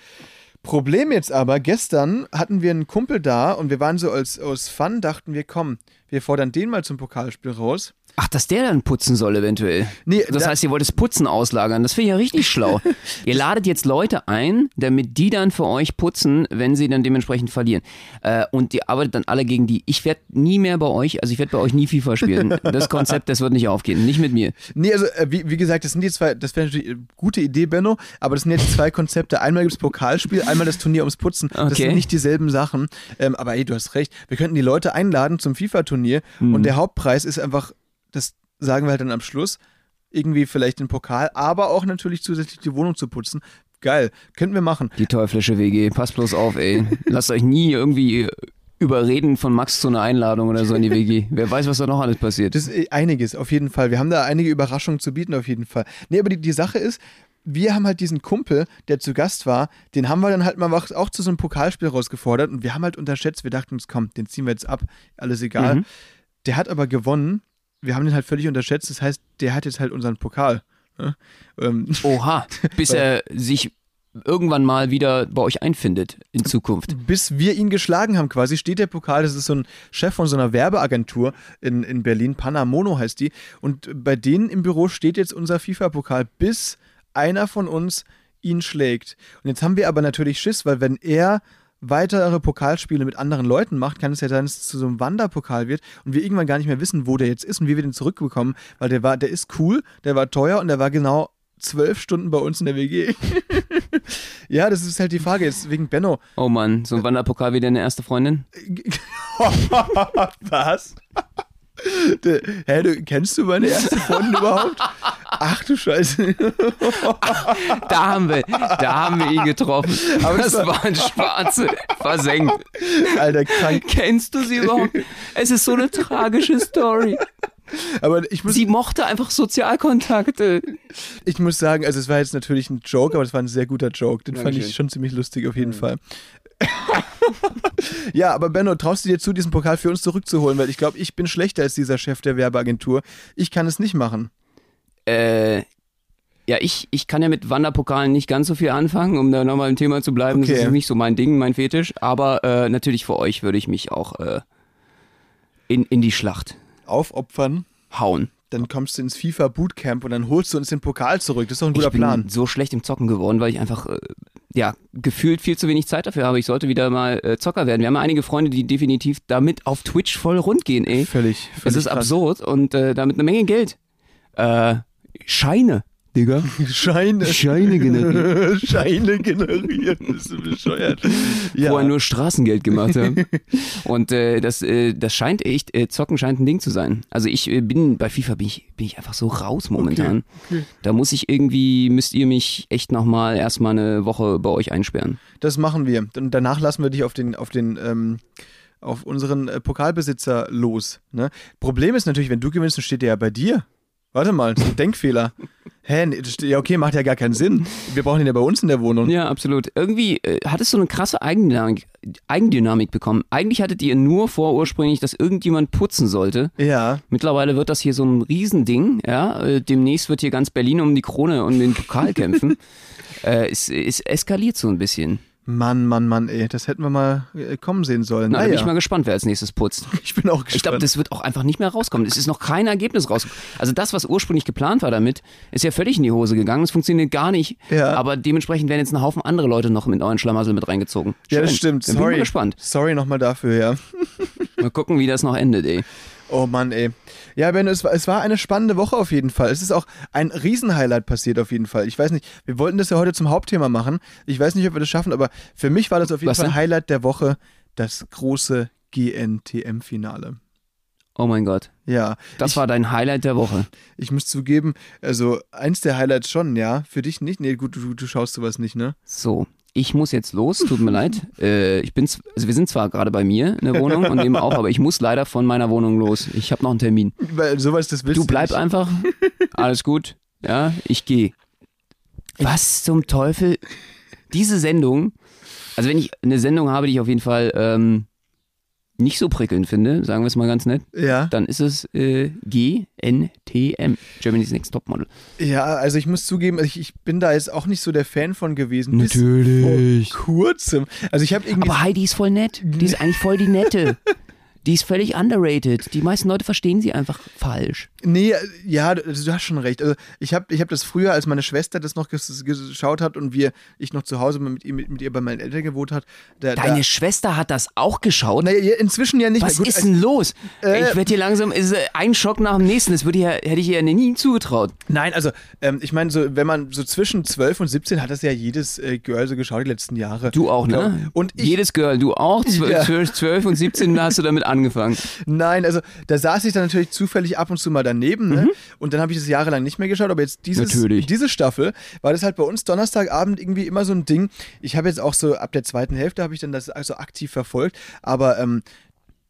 Problem jetzt aber, gestern hatten wir einen Kumpel da und wir waren so als, aus Fun, dachten wir, komm, wir fordern den mal zum Pokalspiel raus. Ach, dass der dann putzen soll eventuell. Nee, das da heißt, ihr wollt das Putzen auslagern. Das finde ich ja richtig [LAUGHS] schlau. ihr ladet jetzt Leute ein, damit die dann für euch putzen, wenn sie dann dementsprechend verlieren. Äh, und die arbeitet dann alle gegen die. Ich werde nie mehr bei euch, also ich werde bei euch nie FIFA spielen. [LAUGHS] Das Konzept, das wird nicht aufgehen. Nicht mit mir. Nee, also äh, wie, wie, gesagt, das sind die zwei, das wäre natürlich eine gute Idee, Benno, aber das sind jetzt zwei Konzepte. Einmal gibt es Pokalspiel, einmal das Turnier ums Putzen. Okay. Das sind nicht dieselben Sachen. Ähm, aber ey, du hast recht. Wir könnten die Leute einladen zum FIFA-Turnier mhm. und der Hauptpreis ist einfach das sagen wir halt dann am Schluss, irgendwie vielleicht den Pokal, aber auch natürlich zusätzlich die Wohnung zu putzen. Geil, könnten wir machen. Die teuflische WG, passt bloß auf, ey. [LAUGHS] Lasst euch nie irgendwie überreden von Max zu einer Einladung oder so in die WG. Wer weiß, was da noch alles passiert. Das ist einiges, auf jeden Fall. Wir haben da einige Überraschungen zu bieten, auf jeden Fall. Nee, aber die, die Sache ist, wir haben halt diesen Kumpel, der zu Gast war, den haben wir dann halt mal auch zu so einem Pokalspiel rausgefordert und wir haben halt unterschätzt, wir dachten uns, komm, den ziehen wir jetzt ab, alles egal. Mhm. Der hat aber gewonnen wir haben den halt völlig unterschätzt. Das heißt, der hat jetzt halt unseren Pokal. Ne? Ähm, [LAUGHS] Oha, bis er sich irgendwann mal wieder bei euch einfindet in Zukunft. Bis wir ihn geschlagen haben quasi, steht der Pokal, das ist so ein Chef von so einer Werbeagentur in, in Berlin, Panamono heißt die. Und bei denen im Büro steht jetzt unser FIFA-Pokal, bis einer von uns ihn schlägt. Und jetzt haben wir aber natürlich Schiss, weil wenn er weitere Pokalspiele mit anderen Leuten macht, kann es ja sein, dass es zu so einem Wanderpokal wird und wir irgendwann gar nicht mehr wissen, wo der jetzt ist und wie wir den zurückbekommen, weil der war, der ist cool, der war teuer und der war genau zwölf Stunden bei uns in der WG. [LAUGHS] ja, das ist halt die Frage jetzt wegen Benno. Oh Mann, so ein Wanderpokal wie deine erste Freundin? [LAUGHS] Was? Hä, du, kennst du meine erste Freundin überhaupt? Ach du Scheiße. [LAUGHS] da haben wir, da haben wir ihn getroffen. Aber das war ein Schwarze, versenkt. Alter, krank. Kennst du sie überhaupt? Es ist so eine tragische Story. Aber ich muss, sie mochte einfach Sozialkontakte. Ich muss sagen, also es war jetzt natürlich ein Joke, aber es war ein sehr guter Joke. Den Dankeschön. fand ich schon ziemlich lustig auf jeden mhm. Fall. Ja, aber Benno, traust du dir zu, diesen Pokal für uns zurückzuholen? Weil ich glaube, ich bin schlechter als dieser Chef der Werbeagentur. Ich kann es nicht machen. Äh, ja, ich, ich kann ja mit Wanderpokalen nicht ganz so viel anfangen, um da nochmal im Thema zu bleiben. Okay. Das ist nicht so mein Ding, mein Fetisch. Aber äh, natürlich für euch würde ich mich auch äh, in, in die Schlacht aufopfern. Hauen dann kommst du ins FIFA Bootcamp und dann holst du uns den Pokal zurück. Das ist doch ein guter ich bin Plan. so schlecht im Zocken geworden, weil ich einfach äh, ja gefühlt viel zu wenig Zeit dafür habe. Ich sollte wieder mal äh, Zocker werden. Wir haben einige Freunde, die definitiv damit auf Twitch voll rund gehen, ey. Völlig. völlig es ist krass. absurd und äh, damit eine Menge Geld. Äh, Scheine. Digga. Scheine. Scheine generieren. [LAUGHS] Scheine generieren, bist du bescheuert. Ja. Wo er nur Straßengeld gemacht hat. Und äh, das, äh, das scheint echt, äh, Zocken scheint ein Ding zu sein. Also ich äh, bin, bei FIFA bin ich, bin ich einfach so raus momentan. Okay. Okay. Da muss ich irgendwie, müsst ihr mich echt nochmal erstmal eine Woche bei euch einsperren. Das machen wir. Und danach lassen wir dich auf den, auf den, ähm, auf unseren äh, Pokalbesitzer los. Ne? Problem ist natürlich, wenn du gewinnst, dann steht der ja bei dir Warte mal, Denkfehler. [LAUGHS] Hä? Nee, ja, okay, macht ja gar keinen Sinn. Wir brauchen ihn ja bei uns in der Wohnung. Ja, absolut. Irgendwie äh, hattest du eine krasse Eigendynamik, Eigendynamik bekommen. Eigentlich hattet ihr nur vor ursprünglich, dass irgendjemand putzen sollte. Ja. Mittlerweile wird das hier so ein Riesending. Ja? Äh, demnächst wird hier ganz Berlin um die Krone und den Pokal kämpfen. [LAUGHS] äh, es, es eskaliert so ein bisschen. Mann, Mann, Mann, ey, das hätten wir mal äh, kommen sehen sollen. Na, da bin ich mal gespannt, wer als nächstes putzt. [LAUGHS] ich bin auch Ich glaube, gespannt. das wird auch einfach nicht mehr rauskommen. Es ist noch kein Ergebnis rausgekommen. Also das, was ursprünglich geplant war damit, ist ja völlig in die Hose gegangen. Es funktioniert gar nicht. Ja. Aber dementsprechend werden jetzt ein Haufen andere Leute noch mit neuen Schlamassel mit reingezogen. ja, das Schön. stimmt. Dann bin ich Sorry. mal gespannt. Sorry nochmal dafür, ja. Mal gucken, wie das noch endet, ey. Oh Mann, ey. Ja, Ben, es war, es war eine spannende Woche auf jeden Fall. Es ist auch ein Riesenhighlight passiert auf jeden Fall. Ich weiß nicht, wir wollten das ja heute zum Hauptthema machen. Ich weiß nicht, ob wir das schaffen, aber für mich war das auf jeden Was Fall denn? Highlight der Woche, das große GNTM-Finale. Oh mein Gott. Ja, Das ich, war dein Highlight der Woche. [LAUGHS] ich muss zugeben, also eins der Highlights schon, ja. Für dich nicht? Nee, gut, du, du schaust sowas nicht, ne? So, ich muss jetzt los, tut mir leid. [LAUGHS] Äh, ich bin, also wir sind zwar gerade bei mir in der Wohnung und nehmen auch, aber ich muss leider von meiner Wohnung los. Ich habe noch einen Termin. Weil sowas, das willst Du du bleib nicht. einfach. [LAUGHS] Alles gut. Ja, ich gehe. Was zum Teufel? Diese Sendung, also wenn ich eine Sendung habe, die ich auf jeden Fall ähm, nicht so prickelnd finde, sagen wir es mal ganz nett, Ja. dann ist es äh, GNTM, Germany's Next Topmodel. Ja, also ich muss zugeben, ich, ich bin da jetzt auch nicht so der Fan von gewesen. Bis Natürlich. vor kurzem. Also ich habe irgendwie. Aber Heidi ist voll nett. Die ist eigentlich voll die Nette. [LAUGHS] Die ist völlig underrated. Die meisten Leute verstehen sie einfach falsch. Nee, ja, du, du hast schon recht. Also ich habe ich hab das früher, als meine Schwester das noch ges geschaut hat und wir, ich noch zu Hause mit ihr, mit, mit ihr bei meinen Eltern gewohnt hat. Da, Deine da, Schwester hat das auch geschaut. naja, ja, inzwischen ja nicht Was mehr. ist also- denn los? Äh, ich werde hier langsam, ist äh, ein Schock nach dem nächsten. Das würde ich ja, hätte ich ihr nie zugetraut. Nein, also ähm, ich meine, so, wenn man so zwischen 12 und 17 hat das ja jedes äh, Girl so geschaut die letzten Jahre. Du auch, ne? Und ich, Jedes Girl, du auch. Zwölf, Ja. zwölf, zwölf und 17 [LAUGHS] hast du damit angefangen. Nein, also da saß ich dann natürlich zufällig ab und zu mal daneben, ne? Und dann habe ich das jahrelang nicht mehr geschaut, aber jetzt dieses, Mhm. Natürlich. diese Staffel war das halt bei uns Donnerstagabend irgendwie immer so ein Ding. Ich habe jetzt auch so ab der zweiten Hälfte habe ich dann das also aktiv verfolgt, aber ähm,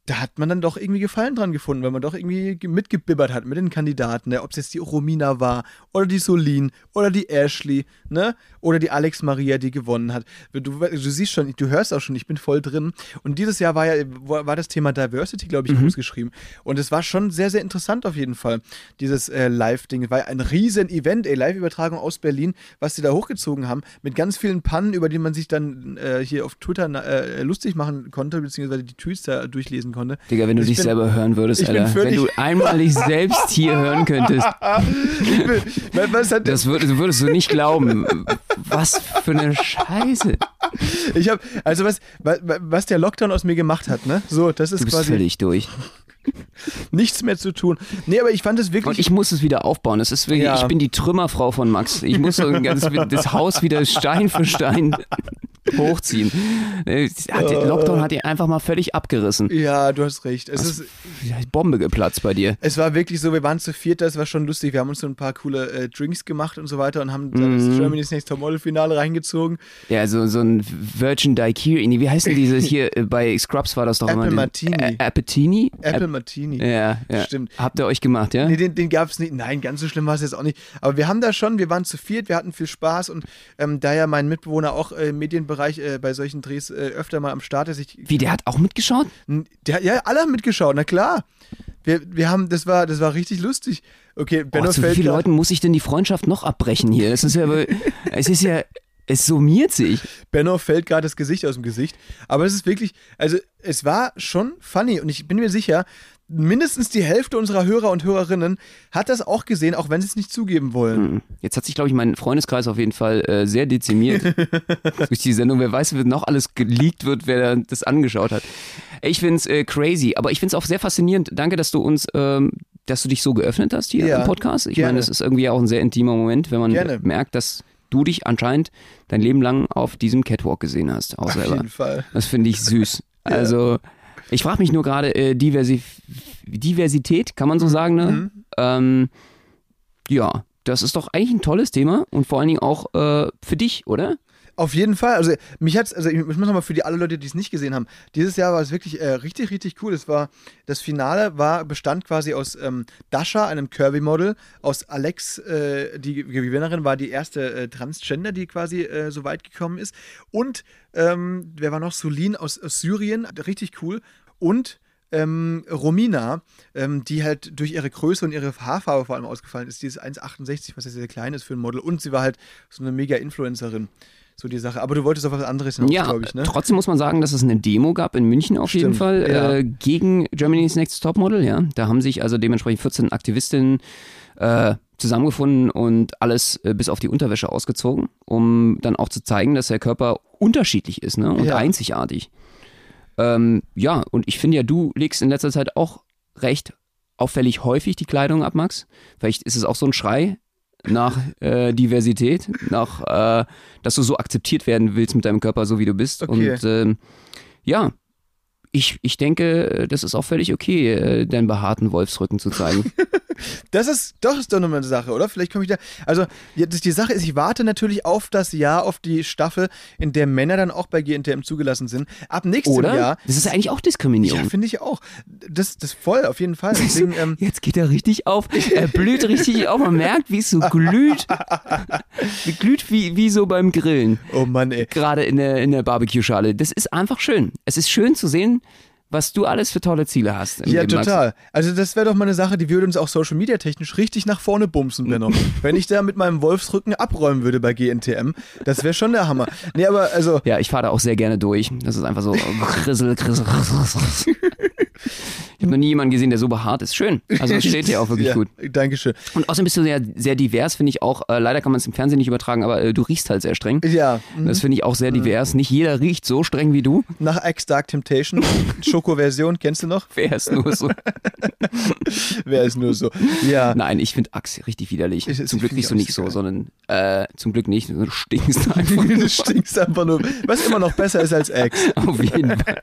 da hat man dann doch irgendwie Gefallen dran gefunden, weil man doch irgendwie ge- mitgebibbert hat mit den Kandidaten, ne? ob es jetzt die Romina war oder die Solin oder die Ashley, ne? Oder die Alex Maria, die gewonnen hat. Du, du siehst schon, du hörst auch schon, ich bin voll drin. Und dieses Jahr war ja war das Thema Diversity, glaube ich, Mhm. groß geschrieben. Und es war schon sehr, sehr interessant auf jeden Fall, dieses äh, Live-Ding. War ein riesen Event, ey, Live-Übertragung aus Berlin, was sie da hochgezogen haben, mit ganz vielen Pannen, über die man sich dann äh, hier auf Twitter äh, lustig machen konnte, beziehungsweise die Tweets da durchlesen konnte. Digga, wenn du Ich dich bin- selber hören würdest, Alter. Wenn du einmal dich [LAUGHS] selbst hier hören könntest, bin, was- hat das würdest, würdest du nicht glauben. Was für eine Scheiße. Ich habe, also was, was, was der Lockdown aus mir gemacht hat, ne? So, das ist Du bist quasi völlig durch. Nichts mehr zu tun. Nee, aber ich fand es wirklich. Und ich muss es wieder aufbauen. Das ist wirklich, Ja. ich bin die Trümmerfrau von Max. Ich muss so ganzes, das Haus wieder Stein für Stein hochziehen. Äh, Hat, der Lockdown hat ihn einfach mal völlig abgerissen. ja, du hast recht. Es, ist, Bombe geplatzt bei dir. es war wirklich so, wir waren zu viert, das war schon lustig. Wir haben uns so ein paar coole äh, Drinks gemacht und so weiter und haben Mhm. das Germany's Next Topmodel Finale reingezogen. Ja, so, so ein Virgin Daiquiri. Wie heißt denn dieses hier? äh, Bei Scrubs war das doch Apple immer. Martini. Ä Appetini? Apple Martini. Ja, ja. Stimmt. Habt ihr euch gemacht, ja? Nee, den, den gab es nicht. Nein, ganz so schlimm war es jetzt auch nicht. Aber wir haben da schon, wir waren zu viert, wir hatten viel Spaß und ähm, da ja mein Mitbewohner auch äh, im Medienbereich äh, bei solchen Drehs äh, öfter mal am Start ist, ich, Wie, der hat auch mitgeschaut? der, ja, alle haben mitgeschaut, na klar. Wir, wir haben, das war, das war richtig lustig. Okay, Benno Oh, zu wie vielen Leuten muss ich denn die Freundschaft noch abbrechen hier? Das ist ja, [LAUGHS] es ist ja, es summiert sich. Benno fällt gerade das Gesicht aus dem Gesicht. Aber es ist wirklich, also es war schon funny und ich bin mir sicher, mindestens die Hälfte unserer Hörer und Hörerinnen hat das auch gesehen, auch wenn sie es nicht zugeben wollen. Jetzt hat sich, glaube ich, mein Freundeskreis auf jeden Fall äh, sehr dezimiert [LAUGHS] durch die Sendung. Wer weiß, wie noch alles geleakt wird, wer da das angeschaut hat. Ich finde es äh, crazy, aber ich finde es auch sehr faszinierend. Danke, dass du uns, ähm, dass du dich so geöffnet hast hier Ja, im Podcast. Ich gerne. meine, das ist irgendwie auch ein sehr intimer Moment, wenn man Gerne. merkt, dass du dich anscheinend dein Leben lang auf diesem Catwalk gesehen hast, auch Auf selber. jeden Fall. Das finde ich süß. [LAUGHS] Also, ich frage mich nur gerade, äh, Diversi Diversität, kann man so sagen, ne? Mhm. Ähm, ja, das ist doch eigentlich ein tolles Thema und vor allen Dingen auch äh, für dich, oder? Auf jeden Fall. Also mich hat's, also ich muss nochmal für die alle Leute, die es nicht gesehen haben, dieses Jahr war es wirklich äh, richtig, richtig cool. Es war, das Finale war, bestand quasi aus ähm, Dasha, einem Kirby-Model, aus Alex, äh, die Gewinnerin war die erste äh, Transgender, die quasi äh, so weit gekommen ist. Und ähm, wer war noch? Sulin aus, aus Syrien, richtig cool. Und ähm, Romina, ähm, die halt durch ihre Größe und ihre Haarfarbe vor allem ausgefallen ist, die ist 1,68, was ja sehr klein ist für ein Model. Und sie war halt so eine mega Influencerin. So die Sache. Aber du wolltest auf was anderes hinaus, Ja, glaube ich, ne? trotzdem muss man sagen, dass es eine Demo gab in München auf jeden Stimmt, Fall ja. äh, gegen Germany's Next Topmodel. Ja, da haben sich also dementsprechend 14 Aktivistinnen äh, zusammengefunden und alles äh, bis auf die Unterwäsche ausgezogen, um dann auch zu zeigen, dass der Körper unterschiedlich ist ne? und Ja. einzigartig. Ähm, ja, und ich finde ja, du legst in letzter Zeit auch recht auffällig häufig die Kleidung ab, Max. Vielleicht ist es auch so ein Schrei nach äh, Diversität, nach, äh, dass du so akzeptiert werden willst mit deinem Körper, so wie du bist. Okay. Und ähm, ja, ich, ich denke, das ist auch völlig okay, äh, deinen behaarten Wolfsrücken zu zeigen. [LAUGHS] Das ist doch ist doch nochmal eine Sache, oder? Vielleicht komme ich da. Also, ja, das, die Sache ist, ich warte natürlich auf das Jahr, auf die Staffel, in der Männer dann auch bei GNTM zugelassen sind. Ab nächstem Oder? Jahr. Das ist eigentlich auch Ja, Diskriminierung. finde ich auch. Das, das voll, auf jeden Fall. [LAUGHS] Deswegen, ähm, Jetzt geht er richtig auf. Er blüht richtig auf. Man merkt, wie es so glüht. [LAUGHS] glüht wie, wie so beim Grillen. oh Mann, ey. Gerade in der, in der Barbecue-Schale. Das ist einfach schön. Es ist schön zu sehen, was du alles für tolle Ziele hast. Ja, Leben, Max. total. Also das wäre doch mal eine Sache, die würde uns auch Social Media technisch richtig nach vorne bumsen, Benno. [LAUGHS] Wenn ich da mit meinem Wolfsrücken abräumen würde bei GNTM, das wäre schon der Hammer. Nee, aber also, Ja, ich fahre da auch sehr gerne durch. Das ist einfach so grissel, grissel, grissel. [LAUGHS] Ich habe noch nie jemanden gesehen, der so behaart ist. Schön. Also es [LAUGHS] steht dir auch wirklich ja, gut. Dankeschön. Und außerdem bist du sehr, sehr divers, finde ich auch. Äh, leider kann man es im Fernsehen nicht übertragen, aber äh, du riechst halt sehr streng. Ja, mhm. Das finde ich auch sehr divers. Nicht jeder riecht so streng wie du. nach X Dark Temptation, [LAUGHS] Schoko-Version, kennst du noch? Wer ist nur so? [LAUGHS] Wer ist nur so? Ja. Nein, ich finde Axe richtig widerlich. Ich- zum Glück so auch nicht so, geil. sondern äh, zum Glück nicht. Du stinkst einfach. du stinkst einfach nur. Was immer noch besser ist als X. Auf jeden Fall.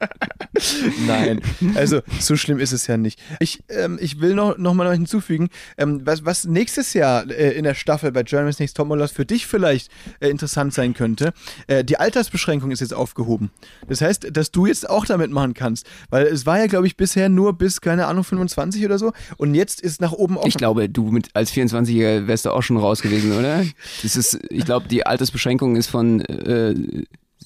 Nein, also [LAUGHS] so schlimm ist es ja nicht. Ich, ähm, ich will noch, noch mal hinzufügen, ähm, was, was nächstes Jahr äh, in der Staffel bei Germany's Next Topmodel für dich vielleicht äh, interessant sein könnte. Äh, die Altersbeschränkung ist jetzt aufgehoben. Das heißt, dass du jetzt auch damit machen kannst. Weil es war ja, glaube ich, bisher nur bis, keine Ahnung, 25 oder so. Und jetzt ist nach oben offen. Ich glaube, du mit als 24er wärst du auch schon raus gewesen, oder? Das ist, ich glaube, die Altersbeschränkung ist von äh,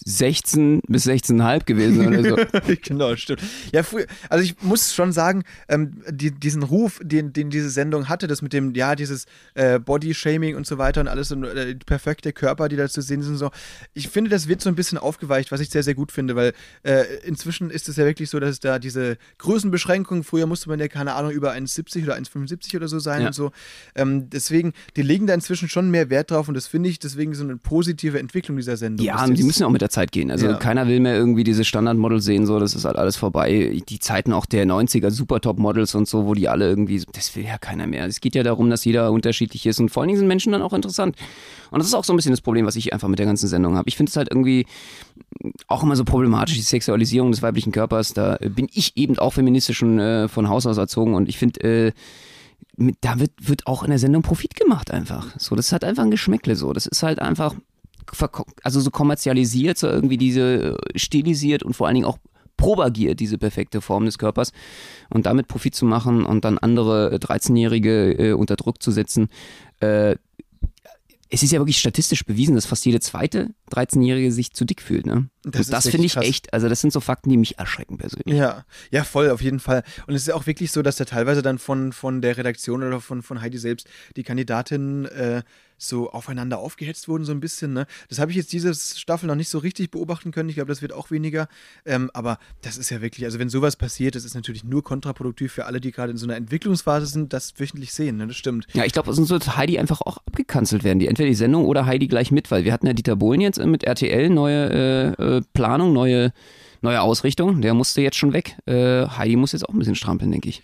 16 bis 16,5 gewesen oder so. [LAUGHS] genau, stimmt. Ja, früher, also ich muss schon sagen, ähm, die, diesen Ruf, den, den diese Sendung hatte, das mit dem, ja, dieses äh, Body-Shaming und so weiter und alles und äh, perfekte Körper, die da zu sehen sind, und so. Ich finde, das wird so ein bisschen aufgeweicht, was ich sehr, sehr gut finde, weil äh, inzwischen ist es ja wirklich so, dass es da diese Größenbeschränkungen, früher musste man ja, keine Ahnung, über 1,70 oder 1,75 oder so sein Ja. und so. Ähm, deswegen, die legen da inzwischen schon mehr Wert drauf und das finde ich deswegen so eine positive Entwicklung dieser Sendung. Ja, die müssen auch mit der Zeit gehen. Also Ja. keiner will mehr irgendwie diese Standardmodels sehen, so, das ist halt alles vorbei. Die Zeiten auch der 90er Supertop-Models und so, wo die alle irgendwie, das will ja keiner mehr. Es geht ja darum, dass jeder unterschiedlich ist und vor allen Dingen sind Menschen dann auch interessant. Und das ist auch so ein bisschen das Problem, was ich einfach mit der ganzen Sendung habe. Ich finde es halt irgendwie auch immer so problematisch, die Sexualisierung des weiblichen Körpers. Da bin ich eben auch feministisch schon äh, von Haus aus erzogen und ich finde, äh, mit, da wird, wird auch in der Sendung Profit gemacht einfach. So, das hat einfach ein Geschmäckle so. Das ist halt einfach, also so kommerzialisiert, so irgendwie diese äh, stilisiert und vor allen Dingen auch propagiert, diese perfekte Form des Körpers und damit Profit zu machen und dann andere äh, 13-Jährige äh, unter Druck zu setzen. Äh, es ist ja wirklich statistisch bewiesen, dass fast jede zweite 13-Jährige sich zu dick fühlt. Ne? Das Das, finde ich krass. echt, also das sind so Fakten, die mich erschrecken persönlich. Ja, ja, voll, auf jeden Fall. Und es ist ja auch wirklich so, dass da teilweise dann von, von der Redaktion oder von, von Heidi selbst die Kandidatinnen äh, so aufeinander aufgehetzt wurden, so ein bisschen. Ne? Das habe ich jetzt diese Staffel noch nicht so richtig beobachten können. Ich glaube, das wird auch weniger. Ähm, aber das ist ja wirklich, also wenn sowas passiert, das ist natürlich nur kontraproduktiv für alle, die gerade in so einer Entwicklungsphase sind, das wöchentlich sehen. Ne? Das stimmt. Ja, ich glaube, sonst wird Heidi einfach auch abgekanzelt werden. Die entweder die Sendung oder Heidi gleich mit, weil wir hatten ja Dieter Bohlen jetzt äh, mit RTL, neue äh, Planung, neue, neue Ausrichtung. Der musste jetzt schon weg. Äh, Heidi muss jetzt auch ein bisschen strampeln, denke ich.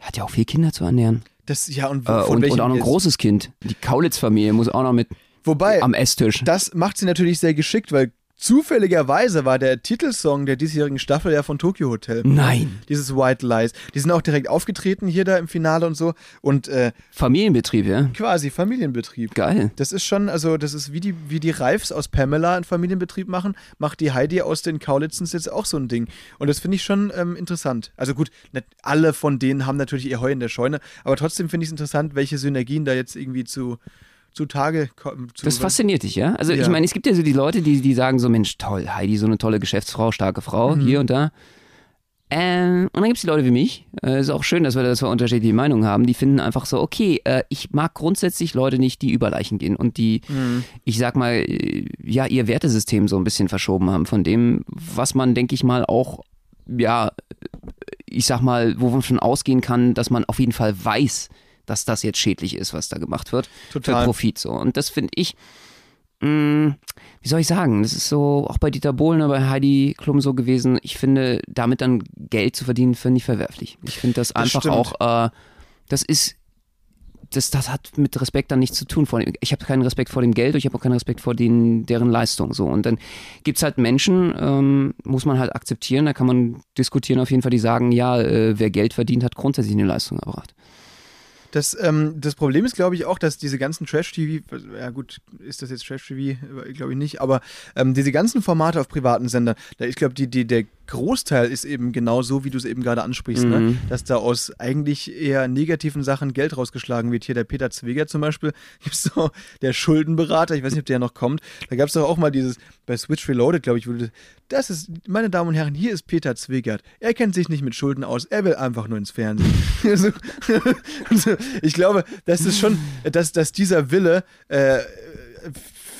Hat ja auch vier Kinder zu ernähren. Das, ja, und, Äh, und, und auch noch ein großes Kind. Die Kaulitz-Familie muss auch noch mit Wobei, am Esstisch. das macht sie natürlich sehr geschickt, weil Zufälligerweise war der Titelsong der diesjährigen Staffel ja von Tokyo Hotel. Nein. Dieses White Lies. Die sind auch direkt aufgetreten hier da im Finale und so. Und äh, Familienbetrieb, ja? quasi Familienbetrieb. Geil. Das ist schon, also das ist wie die, wie die Reifs aus Pamela einen Familienbetrieb machen, macht die Heidi aus den Kaulitzens jetzt auch so ein Ding. Und das finde ich schon ähm, interessant. Also gut, nicht alle von denen haben natürlich ihr Heu in der Scheune, aber trotzdem finde ich es interessant, welche Synergien da jetzt irgendwie zu, zu Tage kommen. Zu, Das fasziniert dich, ja? Also Ja. ich meine, es gibt ja so die Leute, die, die sagen so, Mensch, toll, Heidi, so eine tolle Geschäftsfrau, starke Frau, Mhm. hier und da. Ähm, und dann gibt es die Leute wie mich. Äh, ist auch schön, dass wir, dass wir unterschiedliche Meinungen haben. Die finden einfach so, okay, äh, ich mag grundsätzlich Leute nicht, die über Leichen gehen und die, Mhm. ich sag mal, äh, ja, ihr Wertesystem so ein bisschen verschoben haben von dem, was man, denke ich mal, auch, ja, ich sag mal, wo man schon ausgehen kann, dass man auf jeden Fall weiß, dass das jetzt schädlich ist, was da gemacht wird. Total. Für Profit so. Und das finde ich, mh, wie soll ich sagen, das ist so auch bei Dieter Bohlen oder bei Heidi Klum so gewesen. Ich finde, damit dann Geld zu verdienen, finde ich verwerflich. Ich finde das einfach stimmt. auch, äh, das ist, das, das hat mit Respekt dann nichts zu tun. Ich habe keinen Respekt vor dem Geld, ich habe auch keinen Respekt vor den, deren Leistung. So. Und dann gibt es halt Menschen, ähm, muss man halt akzeptieren, da kann man diskutieren auf jeden Fall, die sagen, ja, äh, wer Geld verdient, hat grundsätzlich eine Leistung erbracht. Das, ähm, das Problem ist, glaube ich, auch, dass diese ganzen Trash-TV, ja gut, ist das jetzt Trash-TV? Glaube ich nicht, aber ähm, diese ganzen Formate auf privaten Sendern, da ich glaube, die, die, der Großteil ist eben genau so, wie du es eben gerade ansprichst, ne? Mhm. dass da aus eigentlich eher negativen Sachen Geld rausgeschlagen wird. Hier der Peter Zweger zum Beispiel, [LAUGHS] so, der Schuldenberater, ich weiß nicht, ob der noch kommt, da gab es doch auch mal dieses, bei Switch Reloaded, glaube ich, wurde, das ist, meine Damen und Herren, hier ist Peter Zwegert. Er kennt sich nicht mit Schulden aus, er will einfach nur ins Fernsehen. [LAUGHS] [LAUGHS] so, so, ich glaube, das ist schon, dass, dass dieser Wille äh,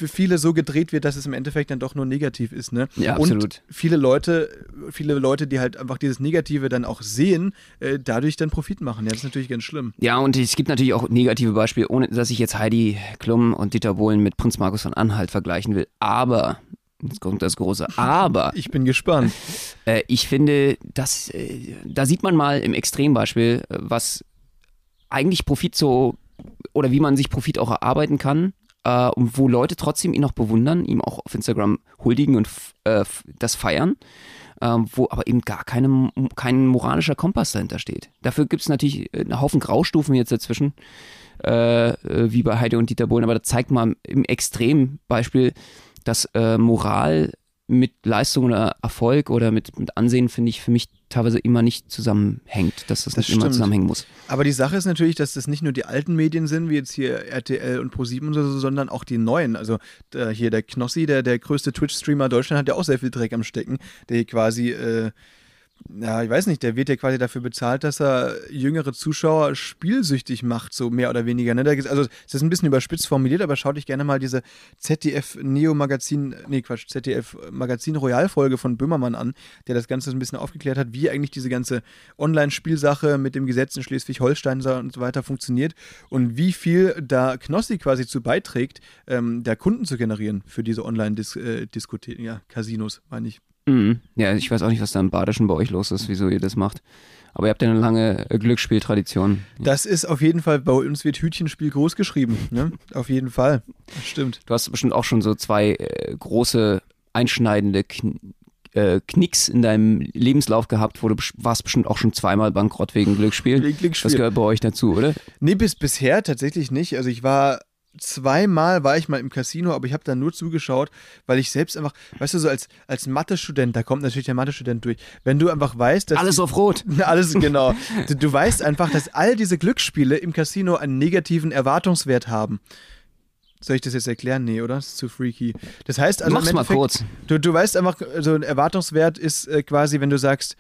für viele so gedreht wird, dass es im Endeffekt dann doch nur negativ ist. Ne? Ja, Und absolut. viele Leute, viele Leute, die halt einfach dieses Negative dann auch sehen, äh, dadurch dann Profit machen. Ja, das ist natürlich ganz schlimm. Ja, und es gibt natürlich auch negative Beispiele, ohne dass ich jetzt Heidi Klum und Dieter Bohlen mit Prinz Markus von Anhalt vergleichen will. Aber, jetzt kommt das große [LAUGHS] Aber, Ich bin gespannt. [LAUGHS] äh, ich finde, dass, äh, da sieht man mal im Extrembeispiel, äh, was eigentlich Profit so, oder wie man sich Profit auch erarbeiten kann. Äh, und wo Leute trotzdem ihn noch bewundern, ihm auch auf Instagram huldigen und äh, das feiern, ähm, wo aber eben gar keine, kein moralischer Kompass dahinter steht. Dafür gibt es natürlich einen Haufen Graustufen jetzt dazwischen, äh, äh, wie bei Heide und Dieter Bohlen, aber das zeigt mal im Extrembeispiel, dass äh, Moral mit Leistung oder Erfolg oder mit, mit Ansehen, finde ich, für mich teilweise immer nicht zusammenhängt, dass das, Das nicht immer stimmt. zusammenhängen muss. Aber die Sache ist natürlich, dass das nicht nur die alten Medien sind, wie jetzt hier RTL und ProSieben und so, sondern auch die neuen. Also der, hier der Knossi, der, der größte Twitch-Streamer Deutschland, hat ja auch sehr viel Dreck am Stecken, der hier quasi, äh, ja, ich weiß nicht, der wird ja quasi dafür bezahlt, dass er jüngere Zuschauer spielsüchtig macht, so mehr oder weniger. Ne? Also es ist ein bisschen überspitzt formuliert, aber schaut euch gerne mal diese ZDF-Neo-Magazin, nee Quatsch, ZDF-Magazin-Royal-Folge von Böhmermann an, der das Ganze so ein bisschen aufgeklärt hat, wie eigentlich diese ganze Online-Spielsache mit dem Gesetz in Schleswig-Holstein und so weiter funktioniert und wie viel da Knossi quasi zu beiträgt, ähm, da Kunden zu generieren für diese Online-Diskotheken, ja, Casinos, meine ich. Mhm. Ja, ich weiß auch nicht, was da im Badischen bei euch los ist, wieso ihr das macht. Aber ihr habt ja eine lange äh, Glücksspieltradition. Das ist auf jeden Fall, bei uns wird Hütchenspiel groß geschrieben, ne? Auf jeden Fall. Das stimmt. Du hast bestimmt auch schon so zwei äh, große, einschneidende Kn äh, Knicks in deinem Lebenslauf gehabt, wo du warst bestimmt auch schon zweimal bankrott wegen Glücksspiel. Wegen Glücksspiel. Das gehört bei euch dazu, oder? Nee, bis bisher tatsächlich nicht. Also ich war zweimal war ich mal im Casino, aber ich habe da nur zugeschaut, weil ich selbst einfach, weißt du, so als, als Mathe-Student, da kommt natürlich der Mathe-Student durch, wenn du einfach weißt, dass Alles auf Rot. [LAUGHS] alles genau, du, du weißt einfach, dass all diese Glücksspiele im Casino einen negativen Erwartungswert haben. Soll ich das jetzt erklären? Nee, oder? Das ist zu freaky. Das heißt also, Mach's mal kurz. Du, du weißt einfach, so ein Erwartungswert ist äh, quasi, wenn du sagst,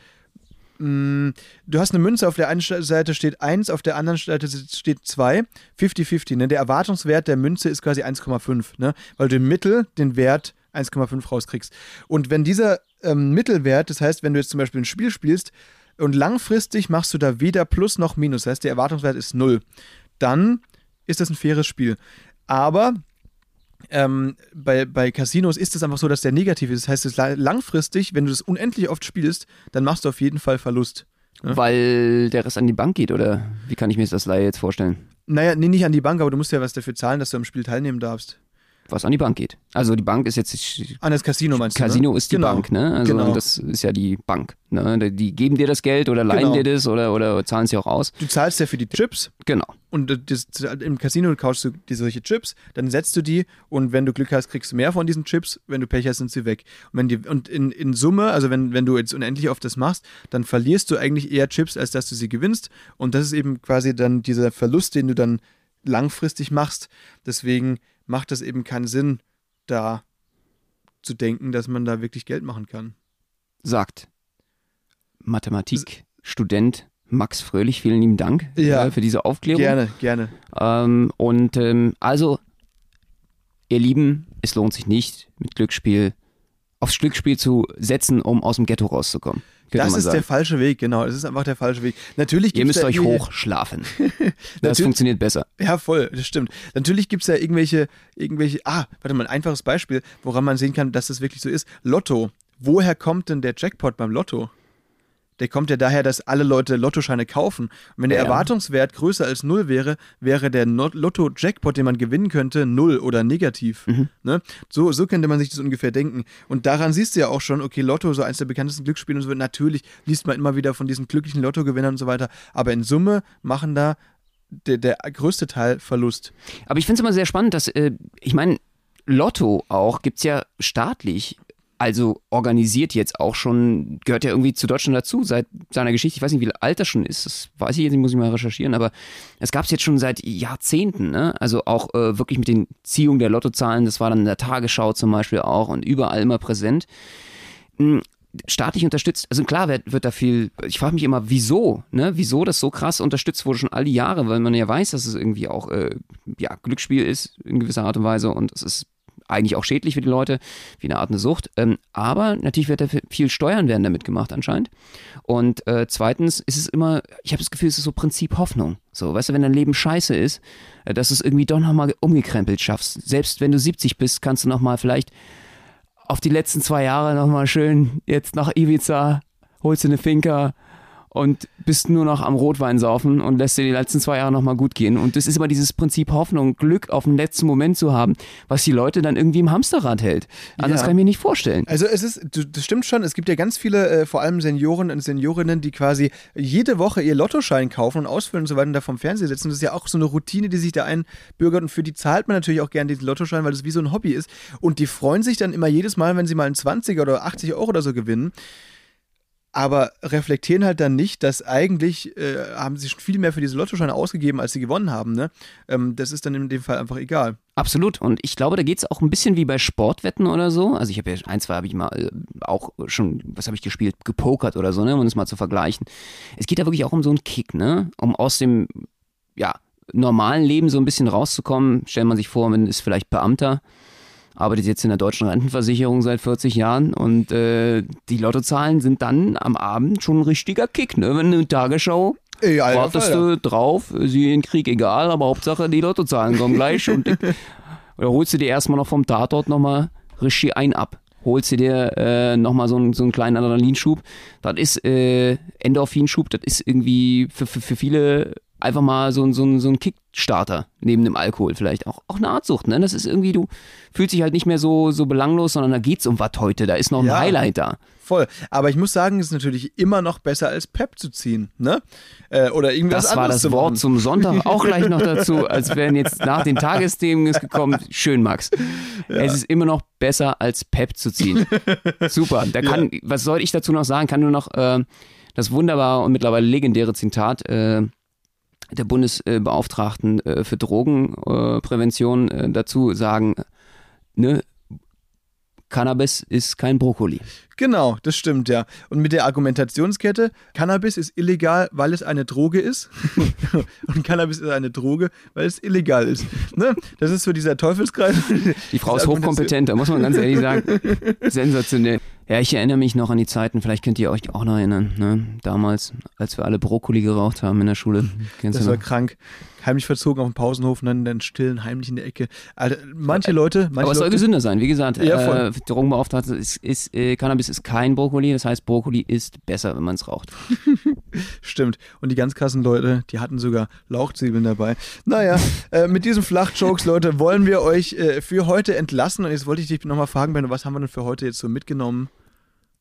mh, du hast eine Münze, auf der einen Seite steht 1, auf der anderen Seite steht 2, 50-50. Ne? Der Erwartungswert der Münze ist quasi 1,5, ne? weil du im Mittel den Wert 1,5 rauskriegst. Und wenn dieser ähm, Mittelwert, das heißt, wenn du jetzt zum Beispiel ein Spiel spielst und langfristig machst du da weder Plus noch Minus, das heißt, der Erwartungswert ist 0, dann ist das ein faires Spiel. Aber ähm, bei, bei Casinos ist es einfach so, dass der negativ ist. Das heißt, es la- langfristig, wenn du das unendlich oft spielst, dann machst du auf jeden Fall Verlust. Ja. Weil der Rest an die Bank geht, oder wie kann ich mir das Laie jetzt vorstellen? Naja, nee, nicht an die Bank, aber du musst ja was dafür zahlen, dass du am Spiel teilnehmen darfst. Was an die Bank geht. Also die Bank ist jetzt an das Casino meinst Casino du? Ne? ist die genau. Bank, ne? Also genau. das ist ja die Bank. Ne? Die geben dir das Geld oder leihen Genau. dir das oder, oder zahlen es dir auch aus. Du zahlst ja für die Chips Genau. und das, im Casino kaufst du die solche Chips, dann setzt du die und wenn du Glück hast, kriegst du mehr von diesen Chips, wenn du Pech hast, sind sie weg. Und, wenn die, und in, in Summe, also wenn, wenn du jetzt unendlich oft das machst, dann verlierst du eigentlich eher Chips, als dass du sie gewinnst. Und das ist eben quasi dann dieser Verlust, den du dann langfristig machst. Deswegen macht das eben keinen Sinn, da zu denken, dass man da wirklich Geld machen kann. Sagt Mathematikstudent Max Fröhlich, vielen lieben Dank Ja. äh, für diese Aufklärung. Gerne, gerne. Ähm, und ähm, also, ihr Lieben, es lohnt sich nicht, mit Glücksspiel aufs Glücksspiel zu setzen, um aus dem Ghetto rauszukommen. Das ist sagen. der falsche Weg, genau. Das ist einfach der falsche Weg. Natürlich Ihr gibt's müsst da euch hochschlafen. [LAUGHS] das funktioniert besser. Ja, voll, das stimmt. Natürlich gibt es ja irgendwelche, irgendwelche, ah, warte mal, ein einfaches Beispiel, woran man sehen kann, dass das wirklich so ist. Lotto. Woher kommt denn der Jackpot beim Lotto? Der kommt ja daher, dass alle Leute Lottoscheine kaufen. Und wenn der Ja. Erwartungswert größer als null wäre, wäre der Lotto-Jackpot, den man gewinnen könnte, null oder negativ. Mhm. Ne? So, so könnte man sich das ungefähr denken. Und daran siehst du ja auch schon, okay, Lotto, so eins der bekanntesten Glücksspiele und so, natürlich liest man immer wieder von diesen glücklichen Lottogewinnern und so weiter. Aber in Summe machen da der, der größte Teil Verlust. Aber ich finde es immer sehr spannend, dass, äh, ich meine, Lotto auch gibt es ja staatlich. Also organisiert jetzt auch schon, gehört ja irgendwie zu Deutschland dazu, seit seiner Geschichte. Ich weiß nicht, wie alt das schon ist, das weiß ich jetzt nicht, muss ich mal recherchieren, aber es gab es jetzt schon seit Jahrzehnten, ne? Also auch äh, wirklich mit den Ziehungen der Lottozahlen, das war dann in der Tagesschau zum Beispiel auch und überall immer präsent. Hm, Staatlich unterstützt, also klar wird, wird da viel, ich frage mich immer, wieso, ne? Wieso das so krass unterstützt wurde schon all die Jahre, weil man ja weiß, dass es irgendwie auch äh, ja, Glücksspiel ist in gewisser Art und Weise und es ist eigentlich auch schädlich für die Leute, wie eine Art eine Sucht. Ähm, aber natürlich wird da viel Steuern werden damit gemacht anscheinend. Und äh, zweitens ist es immer, ich habe das Gefühl, es ist so Prinzip Hoffnung. So, weißt du, wenn dein Leben scheiße ist, äh, dass du es irgendwie doch nochmal umgekrempelt schaffst. Selbst wenn du 70 bist, kannst du nochmal vielleicht auf die letzten zwei Jahre nochmal schön jetzt nach Ibiza, holst du eine Finca und bist nur noch am Rotwein saufen und lässt dir die letzten zwei Jahre nochmal gut gehen. Und das ist immer dieses Prinzip Hoffnung, Glück auf den letzten Moment zu haben, was die Leute dann irgendwie im Hamsterrad hält. Anders Ja. kann ich mir nicht vorstellen. Also es ist, das stimmt schon, es gibt ja ganz viele, äh, vor allem Senioren und Seniorinnen, die quasi jede Woche ihr Lottoschein kaufen und ausfüllen und so weiter und da vom Fernseher sitzen. Das ist ja auch so eine Routine, die sich da einbürgert und für die zahlt man natürlich auch gerne diesen Lottoschein, weil das wie so ein Hobby ist. Und die freuen sich dann immer jedes Mal, wenn sie mal einen 20er oder 80 Euro oder so gewinnen. Aber reflektieren halt dann nicht, dass eigentlich äh, haben sie schon viel mehr für diese Lottoscheine ausgegeben, als sie gewonnen haben. Ne? Ähm, das ist dann in dem Fall einfach egal. Absolut. Und ich glaube, da geht es auch ein bisschen wie bei Sportwetten oder so. Also ich habe ja ein, zwei habe ich mal äh, auch schon, was habe ich gespielt, gepokert oder so, ne, um es mal zu vergleichen. Es geht da wirklich auch um so einen Kick, ne? Um aus dem, ja, normalen Leben so ein bisschen rauszukommen. Stellt man sich vor, man ist vielleicht Beamter, arbeitet jetzt in der deutschen Rentenversicherung seit 40 Jahren und äh, die Lottozahlen sind dann am Abend schon ein richtiger Kick, ne? Wenn eine Tagesschau alter wartest Falter. du drauf, sie in Krieg egal, aber Hauptsache die Lottozahlen kommen gleich und [LAUGHS] oder holst du dir erstmal noch vom Tatort nochmal richtig ein ab. Holst du dir äh, nochmal so, einen- so einen kleinen Adrenalinschub. Das ist äh, Endorphinschub, das ist irgendwie für, für, für viele einfach mal so, ein- so, ein- so ein Kickstarter neben dem Alkohol vielleicht. Auch, auch eine Art Sucht, ne? Das ist irgendwie, du fühlst dich halt nicht mehr so, so belanglos, sondern da geht's um was heute. Da ist noch ein Ja. Highlight da. Voll. Aber ich muss sagen, es ist natürlich immer noch besser als Pep zu ziehen, ne? Äh, oder irgendwas Das war anderes das zu Wort machen. zum Sonntag [LAUGHS] auch gleich noch dazu, als wären jetzt nach den Tagesthemen ist gekommen. Schön, Max. Es ist immer noch besser als Pep zu ziehen. Super. Da [LAUGHS] kann, was soll ich dazu noch sagen? Kann nur noch äh, das wunderbare und mittlerweile legendäre Zitat äh, der Bundesbeauftragten äh, für Drogenprävention äh, dazu sagen, ne, Cannabis ist kein Brokkoli. Genau, das stimmt, ja. Und mit der Argumentationskette, Cannabis ist illegal, weil es eine Droge ist. [LAUGHS] und Cannabis ist eine Droge, weil es illegal ist. Ne? Das ist so dieser Teufelskreis. Die Frau ist hochkompetent, da muss man ganz ehrlich sagen. [LAUGHS] Sensationell. Ja, ich erinnere mich noch an die Zeiten, vielleicht könnt ihr euch auch noch erinnern, ne? damals, als wir alle Brokkoli geraucht haben in der Schule. Kennst Das war noch? krank. Heimlich verzogen auf dem Pausenhof und dann, dann stillen, heimlich in der Ecke. Alter, manche Leute, manche Aber es soll Leute, gesünder sein, wie gesagt. Ja, äh, Drogenbeauftragte ist, ist äh, Cannabis ist kein Brokkoli, das heißt Brokkoli ist besser, wenn man es raucht. [LAUGHS] Stimmt. Und die ganz krassen Leute, die hatten sogar Lauchzwiebeln dabei. Naja, [LAUGHS] äh, mit diesen Flachjokes, Leute, wollen wir euch äh, für heute entlassen. Und jetzt wollte ich dich nochmal fragen, Benno, was haben wir denn für heute jetzt so mitgenommen?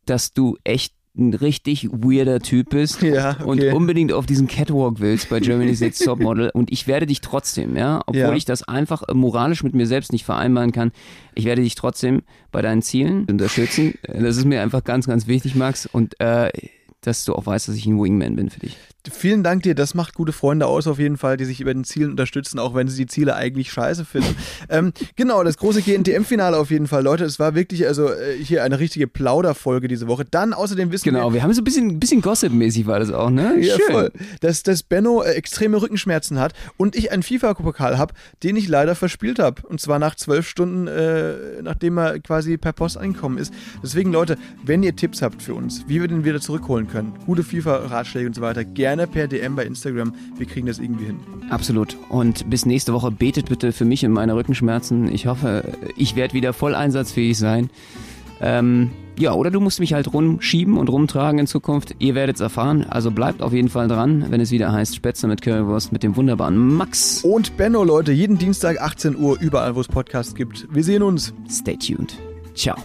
Dass du echt ein richtig weirder Typ bist [LAUGHS] Ja, und okay. unbedingt auf diesen Catwalk willst bei Germany's [LAUGHS] Next Topmodel und ich werde dich trotzdem, ja, obwohl Ja. ich das einfach moralisch mit mir selbst nicht vereinbaren kann, ich werde dich trotzdem bei deinen Zielen unterstützen. [LAUGHS] Das ist mir einfach ganz, ganz wichtig, Max, und äh, dass du auch weißt, dass ich ein Wingman bin für dich. Vielen Dank dir, das macht gute Freunde aus auf jeden Fall, die sich über den Zielen unterstützen, auch wenn sie die Ziele eigentlich scheiße finden. [LAUGHS] ähm, genau, das große GNTM-Finale auf jeden Fall, Leute. Es war wirklich also äh, hier eine richtige Plauderfolge diese Woche. Dann außerdem wissen wir, Genau, wir haben so ein bisschen, bisschen Gossip-mäßig war das auch, ne? Ja, Schön. voll. Dass, dass Benno äh, extreme Rückenschmerzen hat und ich einen FIFA-Pokal habe, den ich leider verspielt habe. Und zwar nach zwölf Stunden, äh, nachdem er quasi per Post angekommen ist. Deswegen, Leute, wenn ihr Tipps habt für uns, wie wir den wieder zurückholen können, gute FIFA-Ratschläge und so weiter, gerne per DM bei Instagram. Wir kriegen das irgendwie hin. Absolut. Und bis nächste Woche betet bitte für mich und meine Rückenschmerzen. Ich hoffe, ich werde wieder voll einsatzfähig sein. Ähm, ja, oder du musst mich halt rumschieben und rumtragen in Zukunft. Ihr werdet es erfahren. Also bleibt auf jeden Fall dran, wenn es wieder heißt Spätzle mit Currywurst mit dem wunderbaren Max. Und Benno, Leute, jeden Dienstag 18 Uhr, überall, wo es Podcasts gibt. Wir sehen uns. Stay tuned. Ciao.